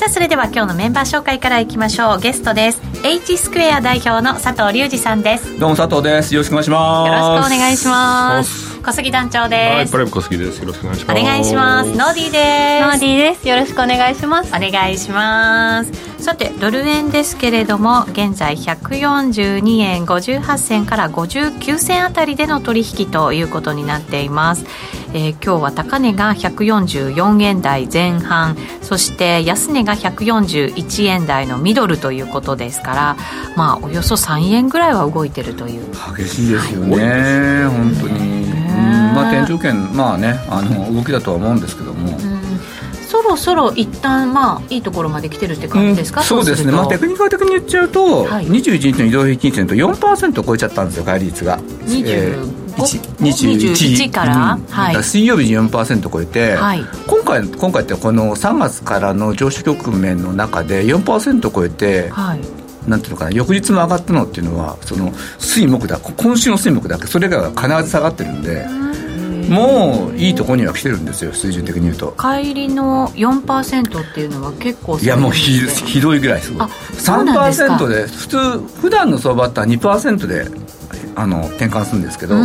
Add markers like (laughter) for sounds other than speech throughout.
さあそれでは今日のメンバー紹介からいきましょう。ゲストです。H スクエア代表の佐藤隆二さんです。どうも佐藤です。よろしくお願いします。よろしくお願いします小杉団長です。はいプライム小杉です。よろしくお願いします。お願いします。ノーディーです。ノーディーです。よろしくお願いします。お願いします。さてドル円ですけれども現在142円58銭から59銭あたりでの取引ということになっています。えー、今日は高値が144円台前半そして安値が141円台のミドルということですからまあおよそ3円ぐらいは動いてるという。激しいですよね。本当に、まあ天井圏まあねあの動きだとは思うんですけども、そろそろ一旦まあいいところまで来てるって感じですか、うん、そうですね、まあ、テクニカル的に言っちゃうと、はい、21日の移動平均線と4%超えちゃったんですよ、帰り率が。25 21から、うん。はい、水曜日に4%超えて、はい、今回今回ってこの3月からの上昇局面の中で4%超えて、はい、なんていうのかな翌日も上がったのっていうのはその水木だ今週の水木だけそれが必ず下がってるんで。もういいとこには来てるんですよ水準的に言うと。帰りの4%っていうのは結構いやもうひひどいぐらいすごい。3%で普通普段の相場って2%であの転換するんですけど、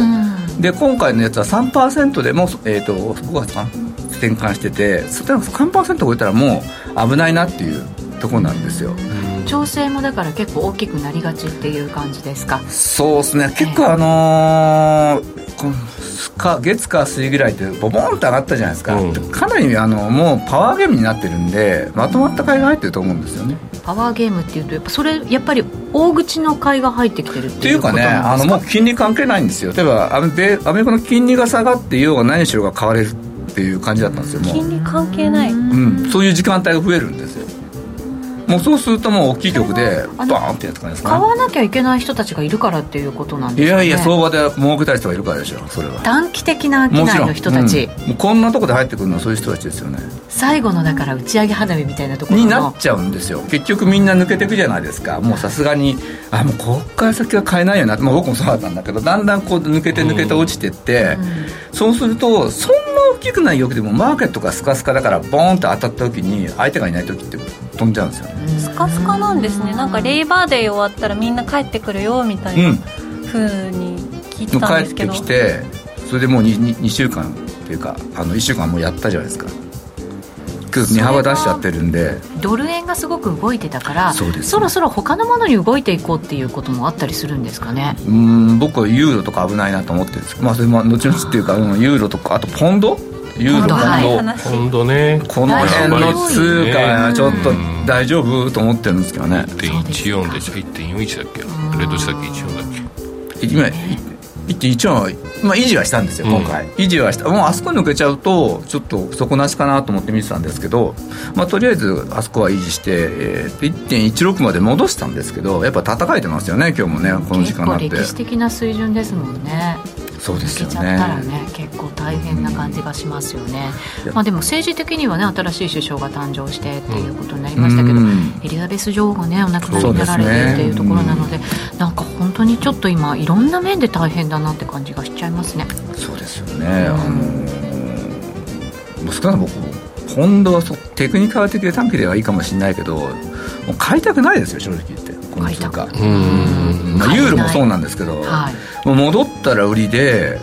で今回のやつは3%でも、えーと、5月か転換してて3%超えたらもう危ないなっていうところなんですよ、調整もだから結構大きくなりがちっていう感じですか？そうですね。結構あのーか月か水ぐらいってボボンと上がったじゃないですか、うん、かなりあのもうパワーゲームになってるんでまとまった買いが入ってると思うんですよね。パワーゲームっていうとやっぱそれやっぱり大口の買いが入ってきてるっていうか？っていうかねあのもう金利関係ないんですよ。例えばアメアメリカの金利が下がってようが何しろが買われるっていう感じだったんですよ金利関係ない、うん、そういう時間帯が増えるんですよもうそうするともう大きい曲でバーンってやつかですか、買わなきゃいけない人たちがいるからっていうことなんですか、ね、いやいや相場で儲けたい人がいるからでしょそれは。短期的な商いの人たち、うん、こんなとこで入ってくるのはそういう人たちですよね。最後のだから打ち上げ花火みたいなところになっちゃうんですよ。結局みんな抜けていくじゃないですか。もうさすがにあもうこっから先は買えないよな、まあ、僕もそうだったんだけどだんだんこう抜けて抜けて落ちてって、うん、そうするとそんな大きくない欲でもマーケットがスカスカだからボーンって当たった時に相手がいない時って飛んじゃうんですよね、スカスカなんですね。なんかレイバーデー終わったらみんな帰ってくるよみたいなふうに聞いてたんですけど、帰ってきてそれでもう 2, 2週間っていうかあの1週間もうやったじゃないですか値幅出しちゃってるんで。ドル円がすごく動いてたから、ね、そろそろ他のものに動いていこうっていうこともあったりするんですかね？うん僕はユーロとか危ないなと思ってるんです。まあそれも後々っていうかユーロとかあとポンド？ユーロポンド？ポンドね。この辺の通貨ちょっと大丈夫と思ってるんですけどね。1.14でした1.41だっけ？あれどうしたっけ？14だっけ？今1.1は、まあ、維持はしたんですよ今回、うん、維持はした。もうあそこ抜けちゃうとちょっと底なしかなと思って見てたんですけど、まあ、とりあえずあそこは維持して、えー、1.16まで戻したんですけどやっぱ戦えてますよね今日もねこの時間になって。歴史的な水準ですもんねそうですよね。ちゃったらね結構大変な感じがしますよね、まあ、でも政治的にはね新しい首相が誕生してっていうことになりましたけど、エリザベス女王がねお亡くなりになられてっていうところなので、ね、なんか本当にちょっと今いろんな面で大変だなって感じがしちゃいますね。そうですよね、あの少なくともポンドはテクニカル的で短期ではいいかもしれないけどもう買いたくないですよ正直言ってこの通貨まあ、ユーロもそうなんですけど、はい、戻ったら売りで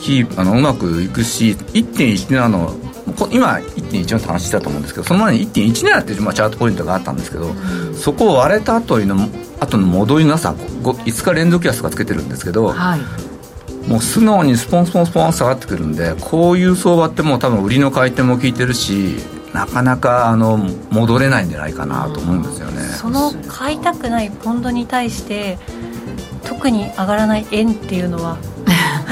キーあのうまくいくし1.17の今1.1の話したと思うんですけどその前に1.17っていう、まあ、チャートポイントがあったんですけど、うん、そこを割れた後の後の戻りの朝 5, 5日連続安がつけてるんですけど、はい、もう素直にスポンスポンスポン下がってくるんでこういう相場ってもう多分売りの回転も効いてるしなかなかあの戻れないんじゃないかなと思うんですよね、その買いたくないポンドに対して特に上がらない円っていうのは？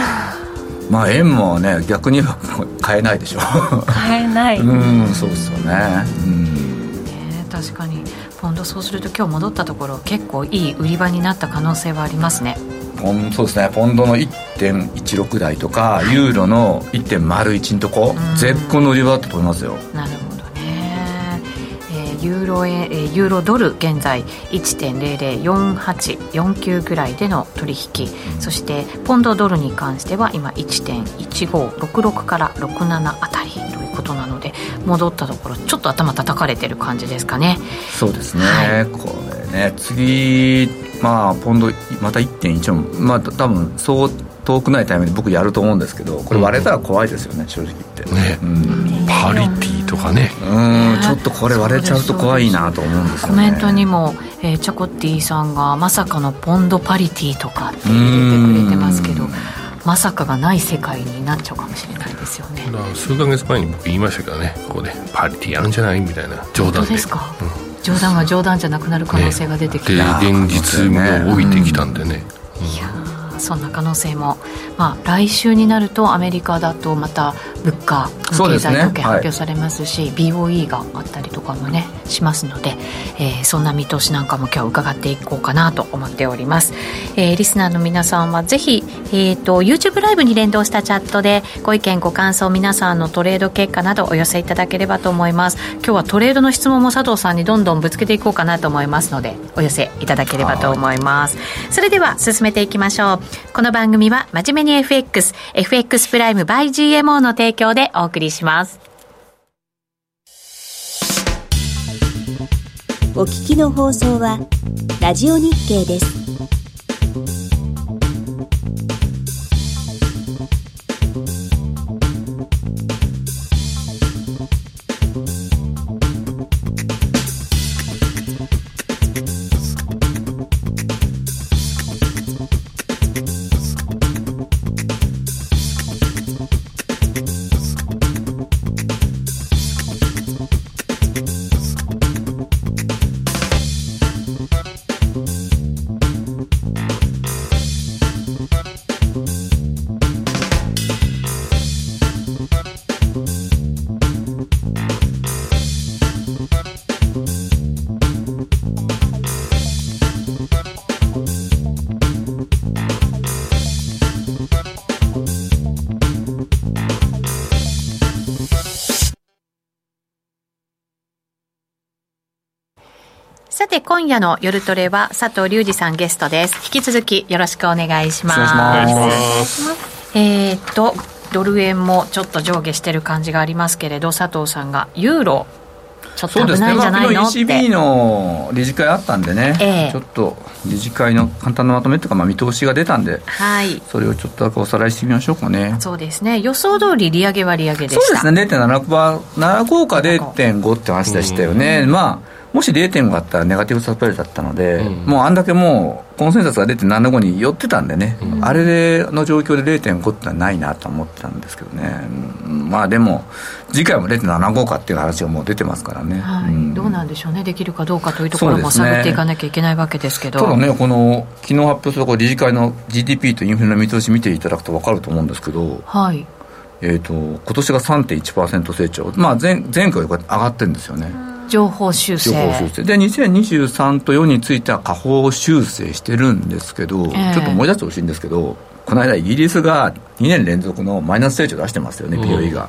(laughs) まあ円もね逆には買えないでしょ。買えない。(laughs) うんそうですよね。うん、ね、確かに。ポンドそうすると今日戻ったところ結構いい売り場になった可能性はありますね。ポンそうですね。ポンドの1.16台とかユーロの1.01のとこ、絶好の売り場だったと思いますよ。なるほどユーロ円、えユーロドル現在1.004849ぐらいでの取引、うん、そしてポンドドルに関しては今1.1566から67あたりということなので戻ったところちょっと頭叩かれてる感じですかね。そうですね、はい、これね次まあポンドまた1.14まあ多分そう遠くないタイミングで僕やると思うんですけどこれ割れたら怖いですよね、うん、正直言って。ね、うん、パリティとかね。うんちょっとこれ割れちゃうと怖いなと思うんですよね。コメントにも、えー、チャコッティさんがまさかのポンドパリティとかって入れてくれてますけどまさかがない世界になっちゃうかもしれないですよね。数か月前に僕言いましたけどねここでパリティやるんじゃないみたいな冗談で。ですか、うん。冗談が冗談じゃなくなる可能性が出てきた、ね、現実味を帯びてきたんでね、うん、いやそんな可能性も、まあ、来週になるとアメリカだとまた物価の経済統計発表されますし、ねはい、BOE があったりとかもねしますので、えー、そんな見通しなんかも今日伺っていこうかなと思っております、えー、リスナーの皆さんはぜひ、えーと、YouTube ライブに連動したチャットでご意見ご感想皆さんのトレード結果などお寄せいただければと思います。今日はトレードの質問も佐藤さんにどんどんぶつけていこうかなと思いますのでお寄せいただければと思います。それでは進めていきましょう。この番組は真面目に FX FX プライム by GMO の提供でお送りします。お聞きの放送はラジオ日経です。て今夜の夜トレは佐藤隆二さんゲストです。引き続きよろしくお願いします。お願いします。えー、っとドル円もちょっと上下してる感じがありますけれど佐藤さんがユーロちょっと危ないんじゃないの、ね、ECB の理事会あったんでね、えー、ちょっと理事会の簡単なまとめというか、まあ、見通しが出たんで、はい、それをちょっとだけおさらいしてみましょうかね。そうですね。予想通り利上げは利上げでした。そうですね。0.75か0.5って話でしたよね、まあもし0.5あったらネガティブサプライズだったので、うん、もうあんだけもうコンセンサスが出て7.5に寄ってたんでね、うん、あれでの状況で0.5ってのはないなと思ってたんですけどね、うん、まあでも次回も0.75かっていう話がもう出てますからね、はい、どうなんでしょうね。できるかどうかというところも探っていかなきゃいけないわけですけど、ね、ただねこの昨日発表する理事会の GDP とインフレの見通し見ていただくと分かると思うんですけどはい。えーと、今年が3.1%成長、まあ前、前回より上がってるんですよね。情報修正。情報修正。で2023と4については下方修正してるんですけど、えー、ちょっと思い出してほしいんですけどこの間イギリスが2年連続のマイナス成長出してますよね、POE が。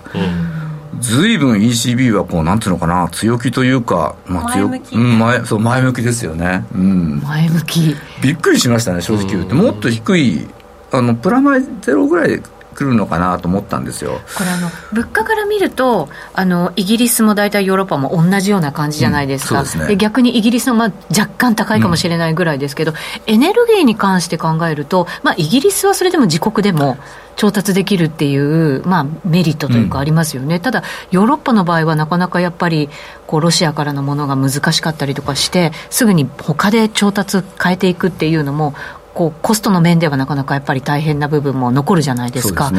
ずいぶん ECB はこうなんていうのかな強気というか、まあ、強前向き、うん、前そう前向きですよね、うん、前向き。びっくりしましたね正直言って、もっと低いあのプラマイゼロぐらい来るのかなと思ったんですよ。これあの物価から見るとあのイギリスも大体ヨーロッパも同じような感じじゃないですか、うん、で、ね、逆にイギリスの、まあ、若干高いかもしれないぐらいですけど、うん、エネルギーに関して考えると、まあ、イギリスはそれでも自国でも調達できるっていう、まあ、メリットというかありますよね、うん、ただヨーロッパの場合はなかなかやっぱりこうロシアからのものが難しかったりとかしてすぐに他で調達変えていくっていうのもこうコストの面ではなかなかやっぱり大変な部分も残るじゃないですか。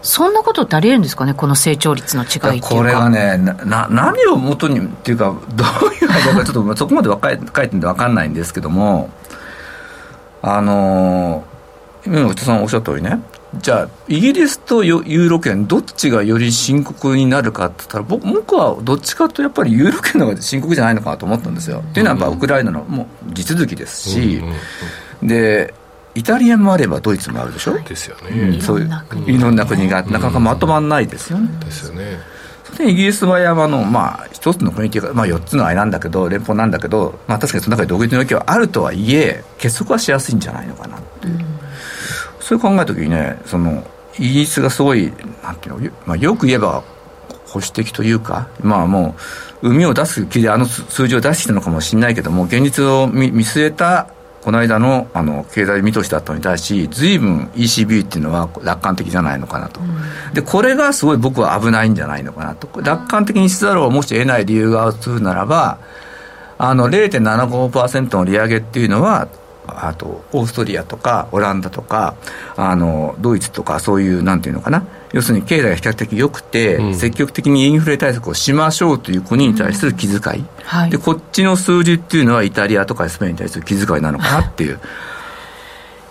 そんなことってありえるんですかね、この成長率の違いっていうかこれはねな、何をもとにっていうか、どういうのか、ちょっとそこまで書いてんで分かんないんですけども、あの今の内田さんおっしゃった通りね、じゃあ、イギリスとユーロ圏、どっちがより深刻になるかって言ったら、僕僕はどっちかとやっぱりユーロ圏の方が深刻じゃないのかなと思ったんですよ。っていうのは、やっぱウクライナのもう地続きですし。うんうんうんでイタリアもあればドイツもあるでしょ、ですよね、そういういろんな国がなかなかまとまらないですよね、ですよね。でイギリスは山の、まあ、一つの国というか、まあ、4つの間なんだけど、連邦なんだけど、まあ、確かにその中で独立の動きはあるとはいえ、結束はしやすいんじゃないのかなって。いう、うん、そういう考えたときにね、そのイギリスがすごい、なんていうの、まあ、よく言えば、保守的というか、まあもう、海を出す気であの数字を出してきたのかもしれないけども、現実を見据えたこの間のあの経済見通しだったのに対し、ずいぶん ECB っていうのは楽観的じゃないのかなと、うん、でこれがすごい僕は危ないんじゃないのかなと、楽観的にしざるをもし得ない理由があるならば、あの0.75%の利上げっていうのは、あとオーストリアとかオランダとかあのドイツとかそういうなんていうのかな。要するに経済が比較的良くて、うん、積極的にインフレ対策をしましょうという国に対する気遣い、うんはい、でこっちの数字っていうのはイタリアとかスペインに対する気遣いなのかなっていう。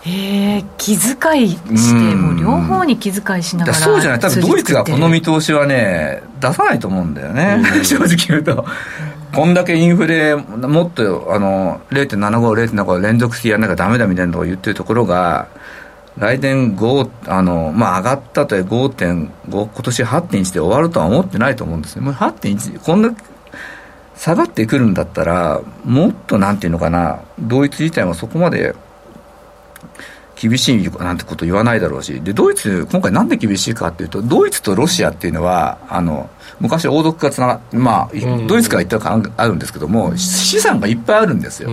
えー、気遣いしても両方に気遣いしながらそうじゃない。多分ドイツがこの見通しはね出さないと思うんだよね、うん、(laughs) 正直言うと (laughs) こんだけインフレもっとあの0.75、0.75連続してやらなきゃだめだみたいなことを言ってるところが来年5あの、まあ、上がったとえ5.5今年8.1で終わるとは思ってないと思うんですね。もう8.1こんな下がってくるんだったらもっとなんていうのかなドイツ自体もそこまで厳しいなんてこと言わないだろうしでドイツ今回なんで厳しいかっていうとドイツとロシアっていうのはあの昔王族がつながまあ、ドイツから言ったかあるんですけども資産がいっぱいあるんですよ、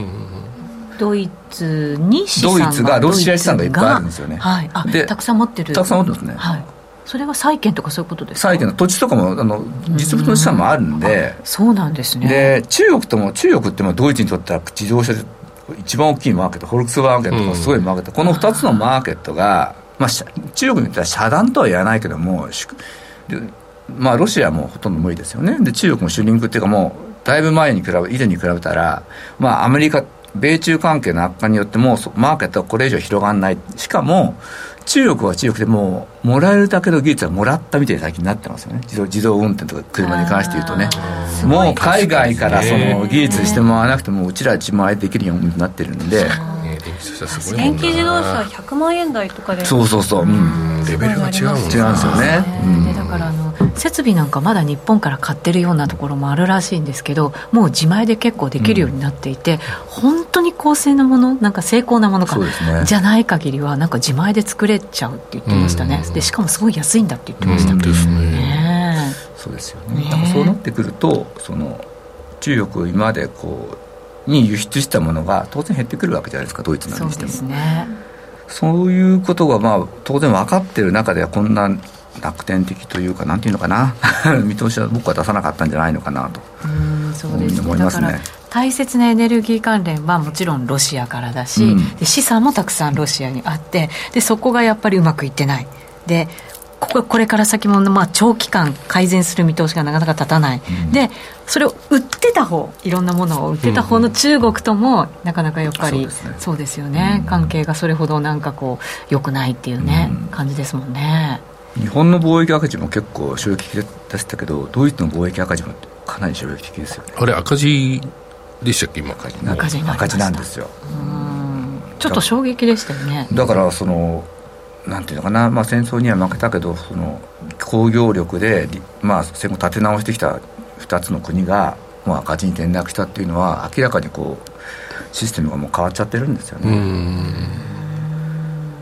ドイツに資産がドイツがロシア資産がいっぱいあるんですよね、はい、あでたくさん持ってる。たくさん持ってますね、はい、それは債券とかそういうことですか？債券の土地とかもあの実物の資産もあるんで。そうなんですね。で中国とも中国ってもドイツにとっては自動車で一番大きいマーケットフォルクスワーゲンとかすごいマーケット、うん、この2つのマーケットが、まあ、中国にとっては遮断とは言わないけどもまあロシアもほとんど無理ですよね。で中国もシュリンクっていうかもうだいぶ前に比べ以前に比べたらまあアメリカ米中関係の悪化によってもマーケットはこれ以上広がらない。しかも中国は中国でもうもらえるだけの技術はもらったみたいに最近なってますよね。自動自動運転とか車に関して言うとね。もう海外からその技術してもらわなくてもうちら自前できるようになってるんで。電気自動車100万円台とかで。そうそうそう、うん、レベルが違うんですよね、うん、だからあの設備なんかまだ日本から買ってるようなところもあるらしいんですけどもう自前で結構できるようになっていて、うん、本当に高性なものなんか精巧なものか、ね、じゃない限りはなんか自前で作れちゃうって言ってましたね、うん、でしかもすごい安いんだって言ってました、うん、ですね。ねそうですよね。だからそうなってくるとその中国今までこうに輸出したものが当然減ってくるわけじゃないですかドイツなんにしても。そうですね。そういうことがまあ当然分かってる中ではこんな楽天的というかなんていうのかな。(laughs) 見通しは僕は出さなかったんじゃないのかなと。そうです、ね、思いますね。大切なエネルギー関連はもちろんロシアからだし、うん、で資産もたくさんロシアにあってでそこがやっぱりうまくいってない。でこここれから先も、まあ、長期間改善する見通しがなかなか立たない、うん、でそれを売ってた方いろんなものを売ってた方の中国とも、なかなかやっぱり、そうですよね、うん、関係がそれほどなんかこう良くないっていうね、感じですもんね。日本の貿易赤字も結構衝撃的でしたけどドイツの貿易赤字もかなり衝撃的ですよね。あれ赤字でしたっけ今赤字赤字赤字なんですよ。ちょっと衝撃でしたよね。だからそのなんていうのかな、まあ、戦争には負けたけどその工業力で、まあ、戦後立て直してきた2つの国がもう赤字に転落したっていうのは明らかにこうシステムがもう変わっちゃってるんですよね。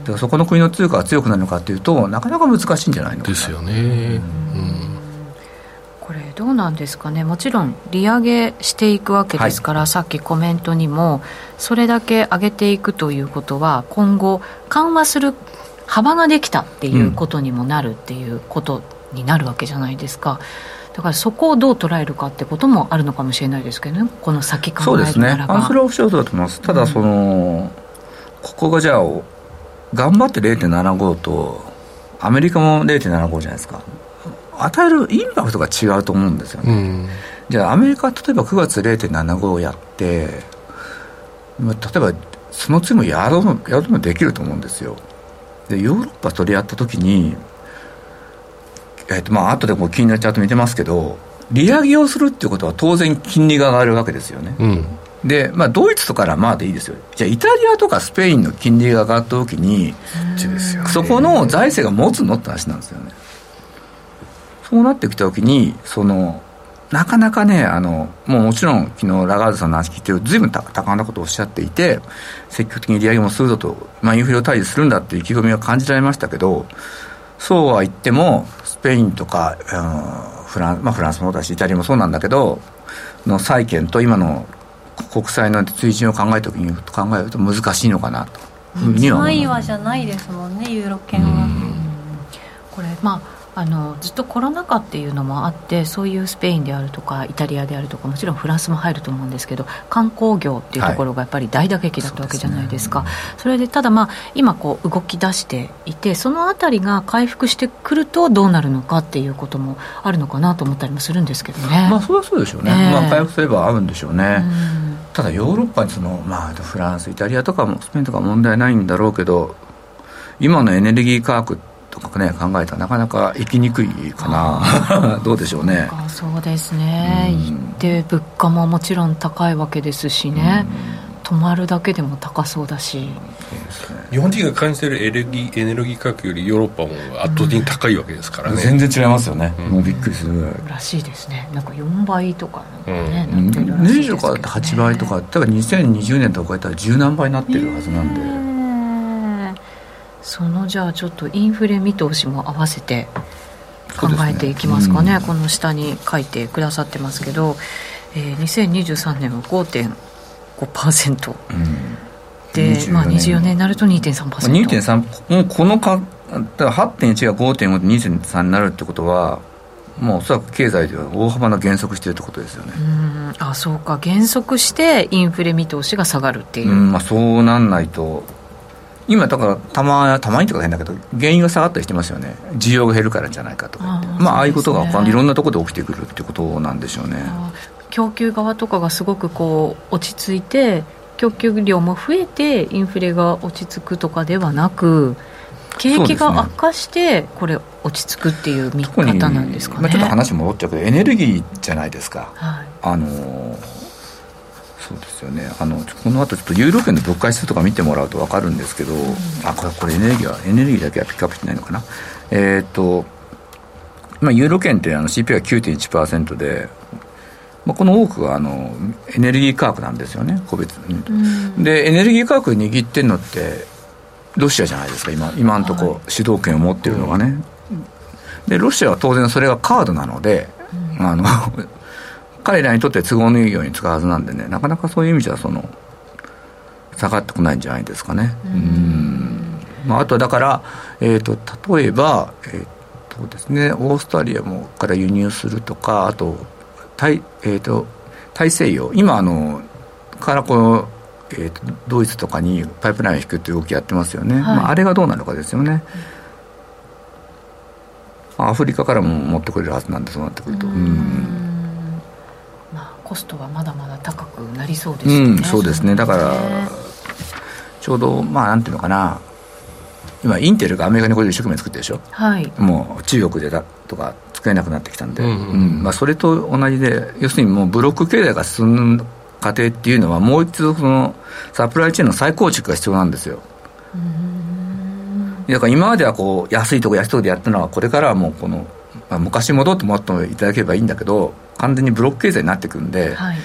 だからそこの国の通貨が強くなるのかというとなかなか難しいんじゃないのですよね、うん、これどうなんですかね。もちろん利上げしていくわけですから、はい、さっきコメントにもそれだけ上げていくということは今後緩和する幅ができたっていうことにもなるっていうことになるわけじゃないですか。だからそこをどう捉えるかってこともあるのかもしれないですけどね、この先考えそうですね、あそれはおっしゃるとだと思います、ただその、うん、ここがじゃあ、頑張って0.75とアメリカも0.75じゃないですか。与えるインパクトが違うと思うんですよね、うん、じゃあアメリカ例えば9月0.75をやって例えばその次もやろうやるのできると思うんですよでヨーロッパ取り合った時にえっとまあ後でもう気になっちゃうと見てますけど利上げをするっていうことは当然金利が上がるわけですよね、うん、で、まあ、ドイツとかはまあでいいですよ。じゃあ、イタリアとかスペインの金利が上がった時に、そこの財政が持つのって話なんですよね。そうなってきた時に、その、なかなかね、あの、もうもちろん、昨日ラガードさんの話聞いてる、ずいぶん高なことをおっしゃっていて、積極的に利上げもするぞと、まあ、インフレを退治するんだっていう意気込みが感じられましたけど、そうは言っても、スペインとか、うん、フラン,、まあ、フランスもだし、イタリアもそうなんだけど、の債券と今の国債の水準を考えた時に考えると難しいのかなと。じゃないですもんね、ユーロ圏は。これまああのずっとコロナ禍っていうのもあってそういうスペインであるとかイタリアであるとかもちろんフランスも入ると思うんですけど観光業っていうところがやっぱり大打撃だったわけじゃないですか、はい。そすね、それでただまあ今こう動き出していてそのあたりが回復してくるとどうなるのかっていうこともあるのかなと思ったりもするんですけどね。まあそれはそうでしょうね、え。ー、まあ回復すれば合うんでしょうね、うただヨーロッパにその、まあ、フランスイタリアとかもスペインとか問題ないんだろうけど今のエネルギー価格ってとかね考えたらなかなか生きにくいかな。(laughs) どうでしょうね。そうですね、うん、で物価ももちろん高いわけですしね、うん、泊まるだけでも高そうだし、日本人が感じてるエネルギーエネルギー価格よりヨーロッパも圧倒的に高いわけですからね、全然違いますよね、もうびっくりするぐらい。らしいですね。なんか4倍とかね、うん、なってるらしいですよ、ね、とか8倍とかだから2020年とか超えたら十何倍になってるはずなんで、そのじゃあちょっとインフレ見通しも合わせて考えていきますかね、ね。うん、この下に書いてくださってますけど、えー、2023年は5.5%、うん、で、まあ、24年になると2.3%、2.3もうこのかだから8.1が5.5で2.3になるってことはもうおそらく経済では大幅な減速してるってことですよね。うん。あそうか。減速してインフレ見通しが下がるっていう、うん。まあ、そうなんないと今だからたまたまにとか変だけど原因が下がったりしてますよね。需要が減るからじゃないかとか。あまあああいうことがいろんなところで起きてくるってことなんでしょうね。供給側とかがすごくこう落ち着いて供給量も増えてインフレが落ち着くとかではなく景気が悪化してこれ落ち着くっていう見方なんですかね、まあ、ちょっと話戻っちゃうけどエネルギーじゃないですか、はい、あのそうですよね。あのこの後ちょっとユーロ圏の物価指数とか見てもらうと分かるんですけど、うん、あこれこれエネルギーはエネルギーだけはピックアップしてないのかな？えっ、とまあユーロ圏ってあの CPI が9.1%でまあ、この多くはあのエネルギー価格なんですよね。個別に、うん、でエネルギー価格握ってるのってロシアじゃないですか今今のところ主導権を持ってるのがね、でロシアは当然それがカードなので、うん、あの彼らにとって都合のいいように使うはずなんでねなかなかそういう意味じゃその下がってこないんじゃないですかね。うん。まあ、あとはだから、えーと、例えば、えーとですね、オーストラリアもから輸入するとかあと大,、えーと、大西洋。今あのからこの、えーと、ドイツとかにパイプラインを引くっていう動きやってますよね、はい、まあ、あれがどうなるかですよね、うん、アフリカからも持ってくれるはずなんでそうなってくると。うんコストはまだまだ高くなりそうですね、うん、そうですね。だからちょうどまあなんていうのかな。今インテルがアメリカにこれで一生懸命作ってるでしょ、はい、もう中国でだとか作れなくなってきたんで、うん、うん、まあ、それと同じで要するにもうブロック経済が進む過程っていうのはもう一度そのサプライチェーンの再構築が必要なんですよ。だから今まではこう安いとこ安いとこでやったのはこれからはもうこの、まあ、昔戻ってもらっていただければいいんだけど完全にブロック経済になってくるんで、はい、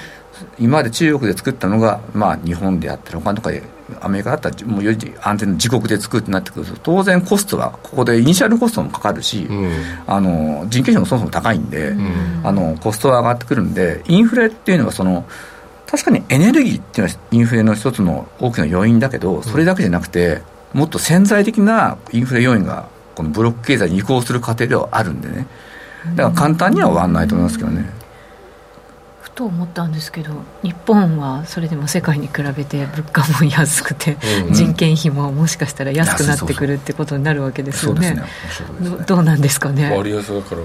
今まで中国で作ったのが、まあ、日本であったり他のとかでアメリカだったらもうより安全な自国で作るってなってくる。と当然コストはここでイニシャルコストもかかるし、うん、あの人件費もそもそも高いんで、うん、あのコストは上がってくるんでインフレっていうのはその確かにエネルギーっていうのはインフレの一つの大きな要因だけどそれだけじゃなくてもっと潜在的なインフレ要因がこのブロック経済に移行する過程ではあるんでね。だから簡単には終わらないと思いますけどね。と思ったんですけど日本はそれでも世界に比べて物価も安くて、うん、人件費ももしかしたら安くなってくるってことになるわけですよね、ね、どうなんですかね？割安だから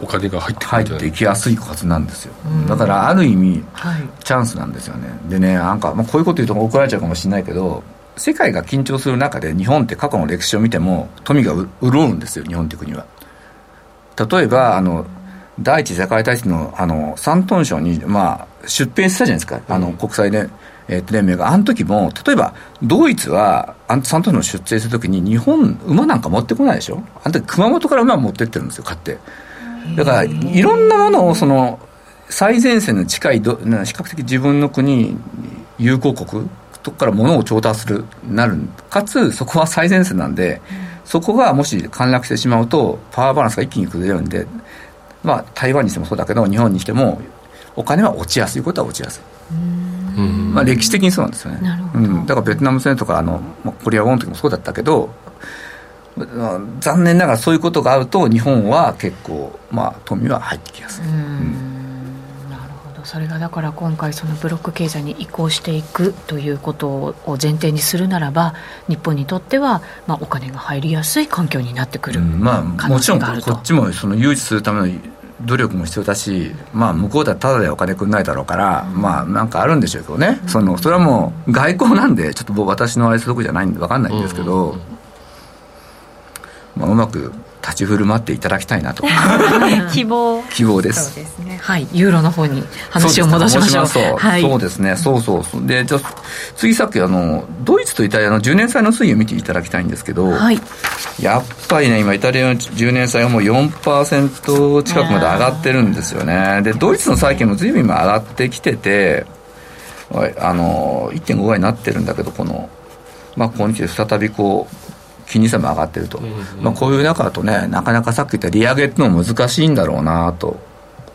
お金が入って入っていきやすいはずなんですよ、うん、だからある意味、はい、チャンスなんですよね。でねなんか、まあ、こういうこと言うと怒られちゃうかもしれないけど世界が緊張する中で日本って過去の歴史を見ても富が潤うんですよ日本という国は。例えばあの第一次世界大戦のあの山東省に、まあ、出品したじゃないですか、あの国際で、えー、と連盟が、あの時も、例えばドイツは、あのサントの出征するときに、日本、馬なんか持ってこないでしょ、あの時熊本から馬持ってってるんですよ、買って。だから、いろんなものをその最前線の近いど、比較的自分の国、友好国とこから物を調達するなる、かつ、そこは最前線なんで、そこがもし陥落してしまうと、パワーバランスが一気に崩れるんで、まあ、台湾にしてもそうだけど、日本にしても、お金は落ちやすいことは落ちやすい。まあ、歴史的にそうなんですよね、うん、だからベトナム戦とかあの、まあ、コリア・ウォンの時もそうだったけど、残念ながらそういうことがあると日本は結構、まあ、富は入ってきやすい。それがだから今回そのブロック経済に移行していくということを前提にするならば日本にとってはまあお金が入りやすい環境になってくる、うん、まあもちろんこっちもその誘致するための努力も必要だし、まあ、向こうだったらただでお金くんないだろうから、うん、まあなんかあるんでしょうけどね、うん、そのそれはもう外交なんでちょっと僕私の愛するとこじゃないんで分かんないんですけど、うん、まあ、うまく立ち振る舞っていただきたいなと。(laughs) 希望。希望です。そうですね。はい。ユーロの方に話を戻しましょう。そうはい、そうですね。そうそうでじゃ次さっきあのドイツとイタリアの10年債の推移を見ていただきたいんですけど、はい、やっぱりね今イタリアの10年債はもう4%近くまで上がってるんですよね。でドイツの債券も随分今上がってきててあの1.5倍になってるんだけどこのまあここに来て再びこう金利差も上がってると、うんうん、まあ、こういう中だとねなかなかさっき言った利上げっていうのは難しいんだろうなと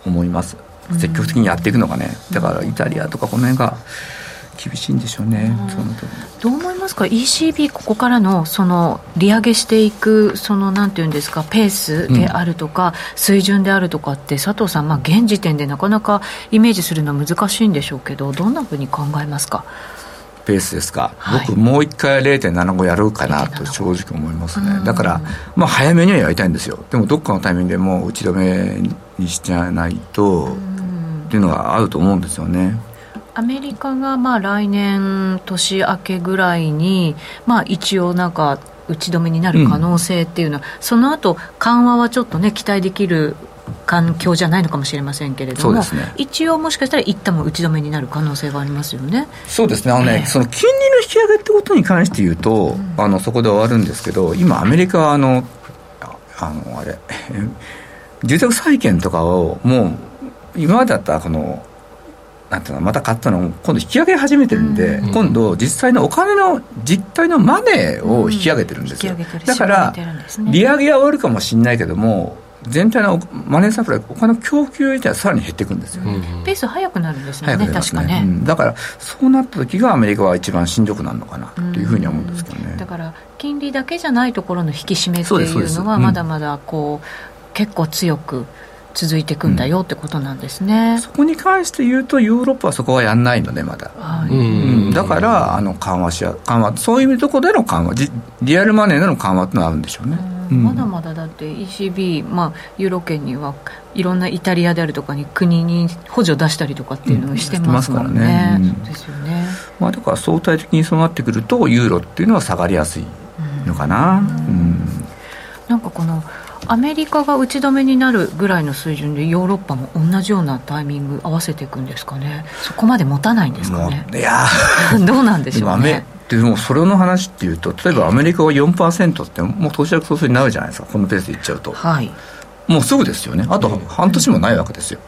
思います。積極的にやっていくのがね。だからイタリアとかこの辺が厳しいんでしょうね、どう思いますか？ECB ここからのその利上げしていくそのなんていうんですかペースであるとか、うん、水準であるとかって佐藤さん、まあ、現時点でなかなかイメージするのは難しいんでしょうけどどんなふうに考えますか？ペースですか、はい、僕もう一回0.75やろうかなと正直思いますね。だから、まあ、早めにはやりたいんですよ。でもどっかのタイミングでもう打ち止めにしちゃわないとっていうのがあると思うんですよね。アメリカがまあ来年年明けぐらいに、まあ、一応なんか打ち止めになる可能性っていうのは、うん、その後緩和はちょっとね期待できる環境じゃないのかもしれませんけれども、ね、一応もしかしたら一旦も打ち止めになる可能性がありますよね。そうですね。あのね、えー、その金利の引き上げってことに関して言うと、うん、あのそこで終わるんですけど今アメリカはあのあのあれ (laughs) 住宅債券とかをもう今までだったらこのなんていうのまた買ったのを今度引き上げ始めてるんで、うん、今度実際のお金の実態のマネーを引き上げてるんですよ、うん、だから、利上げは終わるかもしれないけども全体のマネーサプライお金の供給自体はさらに減っていくんですよ、ね、ペース早くなるんですね。ね。確かね、うん、だからそうなった時がアメリカは一番しんどくなるのかなというふうには思うんですけどね、だから金利だけじゃないところの引き締めっていうのはまだまだこう、結構強く続いていくんだよってことなんですね、うん、そこに関して言うとヨーロッパはそこはやんないのでまだ、はい、うん、だからあの緩和しや緩和そういうところでの緩和リアルマネーでの緩和ってのはあるんでしょうね、うん、まだまだだって ECB、まあ、ユーロ圏にはいろんなイタリアであるとかに国に補助出したりとかっていうのをしてますからね,、うん、ねですよね、まあ、だから相対的にそうなってくるとユーロっていうのは下がりやすいのかな、うん。なんかこのアメリカが打ち止めになるぐらいの水準でヨーロッパも同じようなタイミング合わせていくんですかね。そこまで持たないんですかね。いや (laughs) どうなんでしょうねでもそれの話っていうと例えばアメリカが4%ってもう投資額総数になるじゃないですかこのペースでいっちゃうと、はい、もうすぐですよね。あと半年もないわけですよ、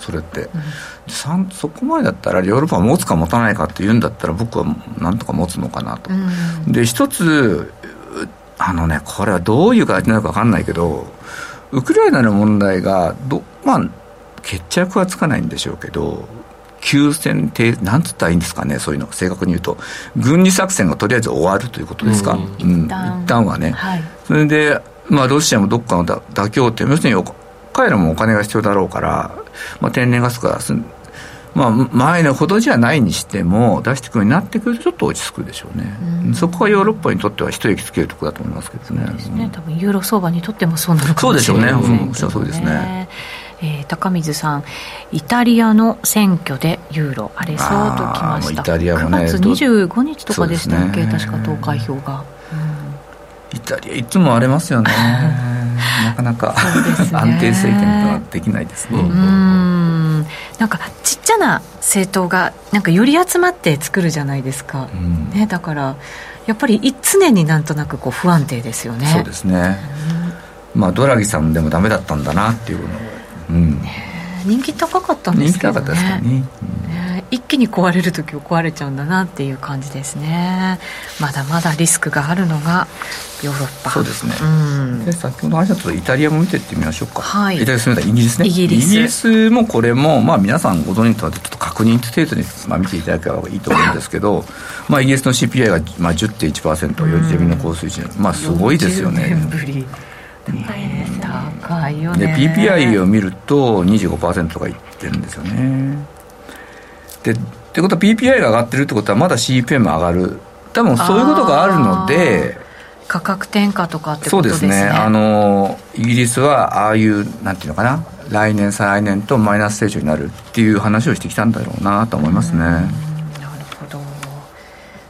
それって、うん、そこまでだったらヨーロッパは持つか持たないかっていうんだったら僕はなんとか持つのかなと、うん、で一つあのね、これはどういう形になるか分かんないけど、ウクライナの問題がど、まあ、決着はつかないんでしょうけど、休戦停、なんつったらいいんですかね、そういうの、正確に言うと、軍事作戦がとりあえず終わるということですか、うん、うん、一旦。はね。はい、それで、まあ、ロシアもどっかの妥協点、要するに彼らもお金が必要だろうから、まあ、天然ガスがまあ、前のほどじゃないにしても出してくるようになってくるとちょっと落ち着くでしょうね、うん、そこはヨーロッパにとっては一息つけるところだと思いますけどねそうですね多分ユーロ相場にとってもそうなのかもしれないそうでしょうね、うん、そうですねえー、高水さん、イタリアの選挙でユーロ、荒れそうときました、イタリアもね、9月25日とかでしたっけ、ね、確か投開票が、うん、イタリア、いつも荒れますよね、(laughs) なかなか、ね、安定政権とはできないですね。うん。なんかちっちゃな政党がなんかより集まって作るじゃないですか、うん、ね、だからやっぱり常になんとなくこう不安定ですよね。そうですね、うん、まあドラギさんでもダメだったんだなっていうのうん、人気高かったんですけどね。人気高かったですかね、うん一気に壊れる時を壊れちゃうんだなっていう感じですね。まだまだリスクがあるのがヨーロッパ。そうですね、うん、で先ほど話したとイタリアも見ていってみましょうか、はい、イタリアすみませんイギリス。ねイギリスもこれも、まあ、皆さんご存知とはちょっと確認程度に、まあ、見ていただければいいと思うんですけど、まあ、イギリスの CPI が、まあ、10.1%、4次の高水準、まあ、すごいですよね。年ぶり高いよね。で PPI を見ると25%とかいってるんですよね。でってことは PPI が上がってるってことはまだ CPM 上がる。多分そういうことがあるので価格転嫁とかってことですね。そうですね。あのイギリスはああいうなんていうのかな。来年再来年とマイナス成長になるっていう話をしてきたんだろうなと思いますね。なるほど。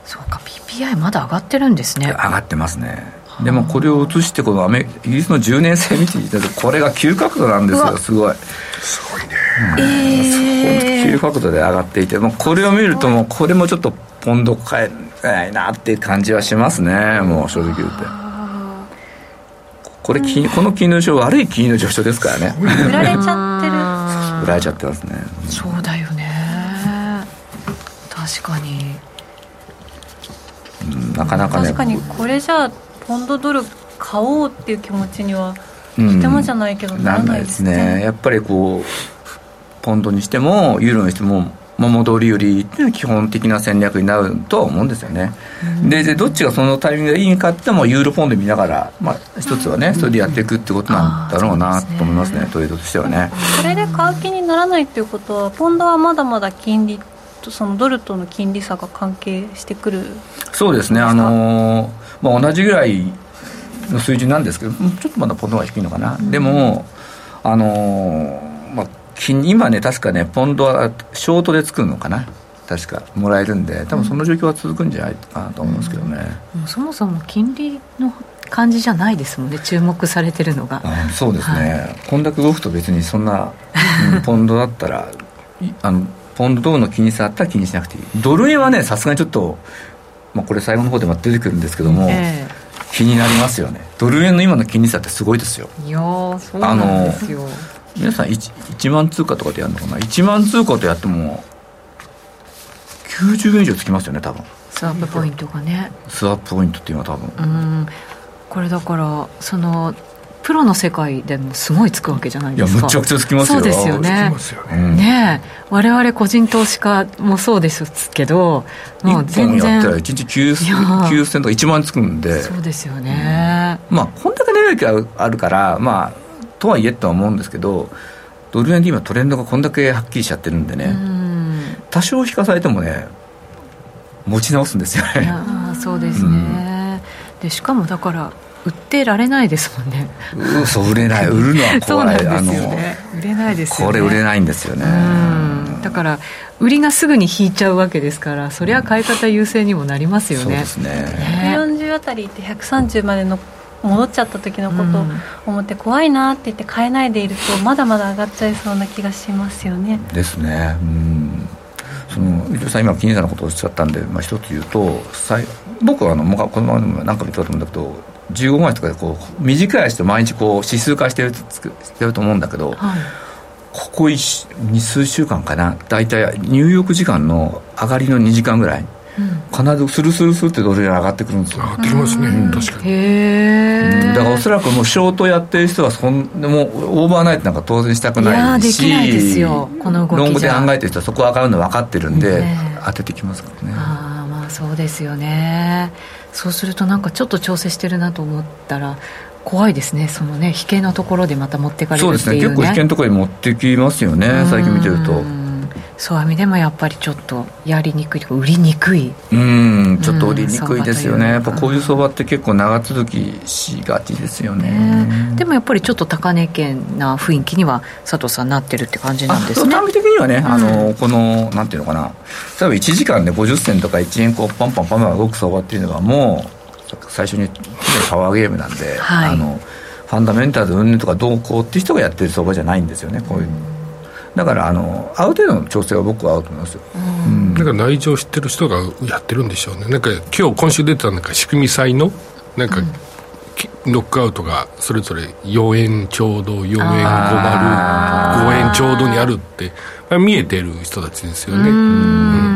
そうか PPI まだ上がってるんですね。上がってますねでもこれを移してこのアメイギリスの10年生見ていただくとこれが急角度なんですよすごい。すごいね、うん。えー、急角度で上がっていてもうこれを見るともうこれもちょっとポンド変えないなっていう感じはしますねもう正直言うて。これこの金融上悪い金融上昇ですからね。売られちゃってる。売られちゃってますね。そうだよね。確かに、うん、なかなかね確かにこれじゃあポンドドル買おうっていう気持ちにはとてもじゃないけどならないですね,、ねやっぱりこうポンドにしてもユーロにしても戻り売りっていうのは基本的な戦略になるとは思うんですよね、うん、ででどっちがそのタイミングがいいかってもユーロポンド見ながら、まあ、一つはね、それでやっていくってことなんだろうなと思いますね、トレードとしてはね。これで買う気にならないっていうことはポンドはまだまだ金利とそのドルとの金利差が関係してくるそうですね。あのーまあ、同じぐらいの水準なんですけどちょっとまだポンドが低いのかな、うん、でもあのー、まあ今ね確かねポンドはショートで作るのかな。確かもらえるんで。多分その状況は続くんじゃないかなと思いますけどね、うん、そもそも金利の感じじゃないですもんね。注目されてるのが。そうですね、はい、こんだけ動くと別にそんな、うん、(laughs) ポンドだったらあのポンドドルの気にさったら気にしなくていい。ドル円はねさすがにちょっとまあ、これ最後の方でも出てくるんですけども、えー、気になりますよね。ドル円の今の金利差ってすごいですよ。いやそうなんですよ。皆さん 1, 1万通貨とかでやるのかな？1万通貨とやっても90円以上つきますよね多分。スワップポイントがね。スワップポイントっていうのは多分。うん。これだからそのプロの世界でもすごいつくわけじゃないですか。いやむちゃくちゃつきますよ。そうですよね。ね。ね我々個人投資家もそうですけどもう全然。1本やったら1日 9000, とか1万つくんで。そうですよね、うん、まあこんだけ値動きがあるからまあとはいえとは思うんですけどドル円で今トレンドがこんだけはっきりしちゃってるんでね。多少引かされてもね持ち直すんですよね。そうですね、うん、でしかもだから売ってられないですもんね。そう売れない。(laughs) 売るのは怖い。あの売れないですよ、ね、これ売れないんですよね。だから売りがすぐに引いちゃうわけですからそりゃ買い方優勢にもなりますよね、そうですね。ね。140あたりって130までの戻っちゃった時のことを思って怖いなって言って買えないでいるとまだまだ上がっちゃいそうな気がしますよね。ですね。うん。その伊藤さん今気になることをおっしゃったんで、まあ、一つ言うと僕はあのこのまま何回も言ったと思うんだけど15万円とかでこう短い足で毎日こう指数化してるしてると思うんだけど、はい、ここ二数週間かな？大体入浴時間の上がりの2時間ぐらい、うん、必ずスルスルスルってドル円上がってくるんですよ。上がってきますね、うん、確かに。へえ、だからおそらくもうショートやってる人はそんでもオーバーナイトなんか当然したくないしいやできないですよ。この動きロングで考えてる人はそこ上がるの分かってるんで、当ててきますからね。ああまあそうですよねそうするとなんかちょっと調整してるなと思ったら怖いですね。そのね引けのところでまた持ってかれるっていう、ね、そうですね。結構引けのところに持ってきますよね。最近見てると。そういう意味でもやっぱりちょっとやりにくい売りにくい。うんちょっと売りにくいですよね、やっぱこういう相場って結構長続きしがちですよね、ね、でもやっぱりちょっと高値圏な雰囲気には佐藤さんなってるって感じなんですね。短期的にはね、うん、あのこのなんていうのかな。例えば1時間で50銭とか1円こうパンパンパンパン動く相場っていうのはもう最初にパワーゲームなんで、はい、あのファンダメンタルズ云々とかどうこうっていう人がやってる相場じゃないんですよね。こういう、だからあのある程度の調整は僕は合うと思いますよ、うん、なんか内情を知ってる人がやってるんでしょうね。なんか今日今週出たなんか仕組み債のなんか、ノックアウトがそれぞれ4円ちょうど4円50 5円ちょうどにあるって見えてる人たちですよね。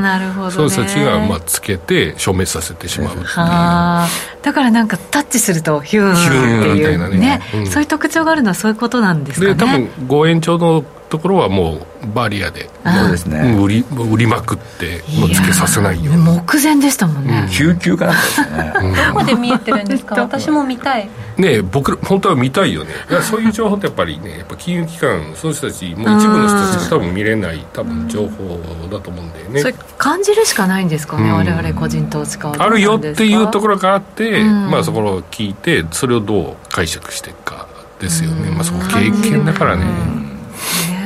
なるほど、ね、そういう人たちがまあつけて消滅させてしまうっていう。だからなんかタッチするとヒューンっていうね。ね、うん、そういう特徴があるのはそういうことなんですかね。で多分5円ちょうどところはもうバリアでそうですね。売り売りまくってもうつけさせないよ目前でしたもんね、救急かなんかですね、どこで見えてるんですか？(laughs) 私も見たい。ね僕本当は見たいよね。そういう情報ってやっぱりねやっぱ金融機関そういう人たちもう一部の人たちが多分見れない多分情報だと思うんだよね。それ感じるしかないんですかね、我々個人投資家は。あるよっていうところがあって、まあそこを聞いてそれをどう解釈していくかですよね、まあそこ経験だからね、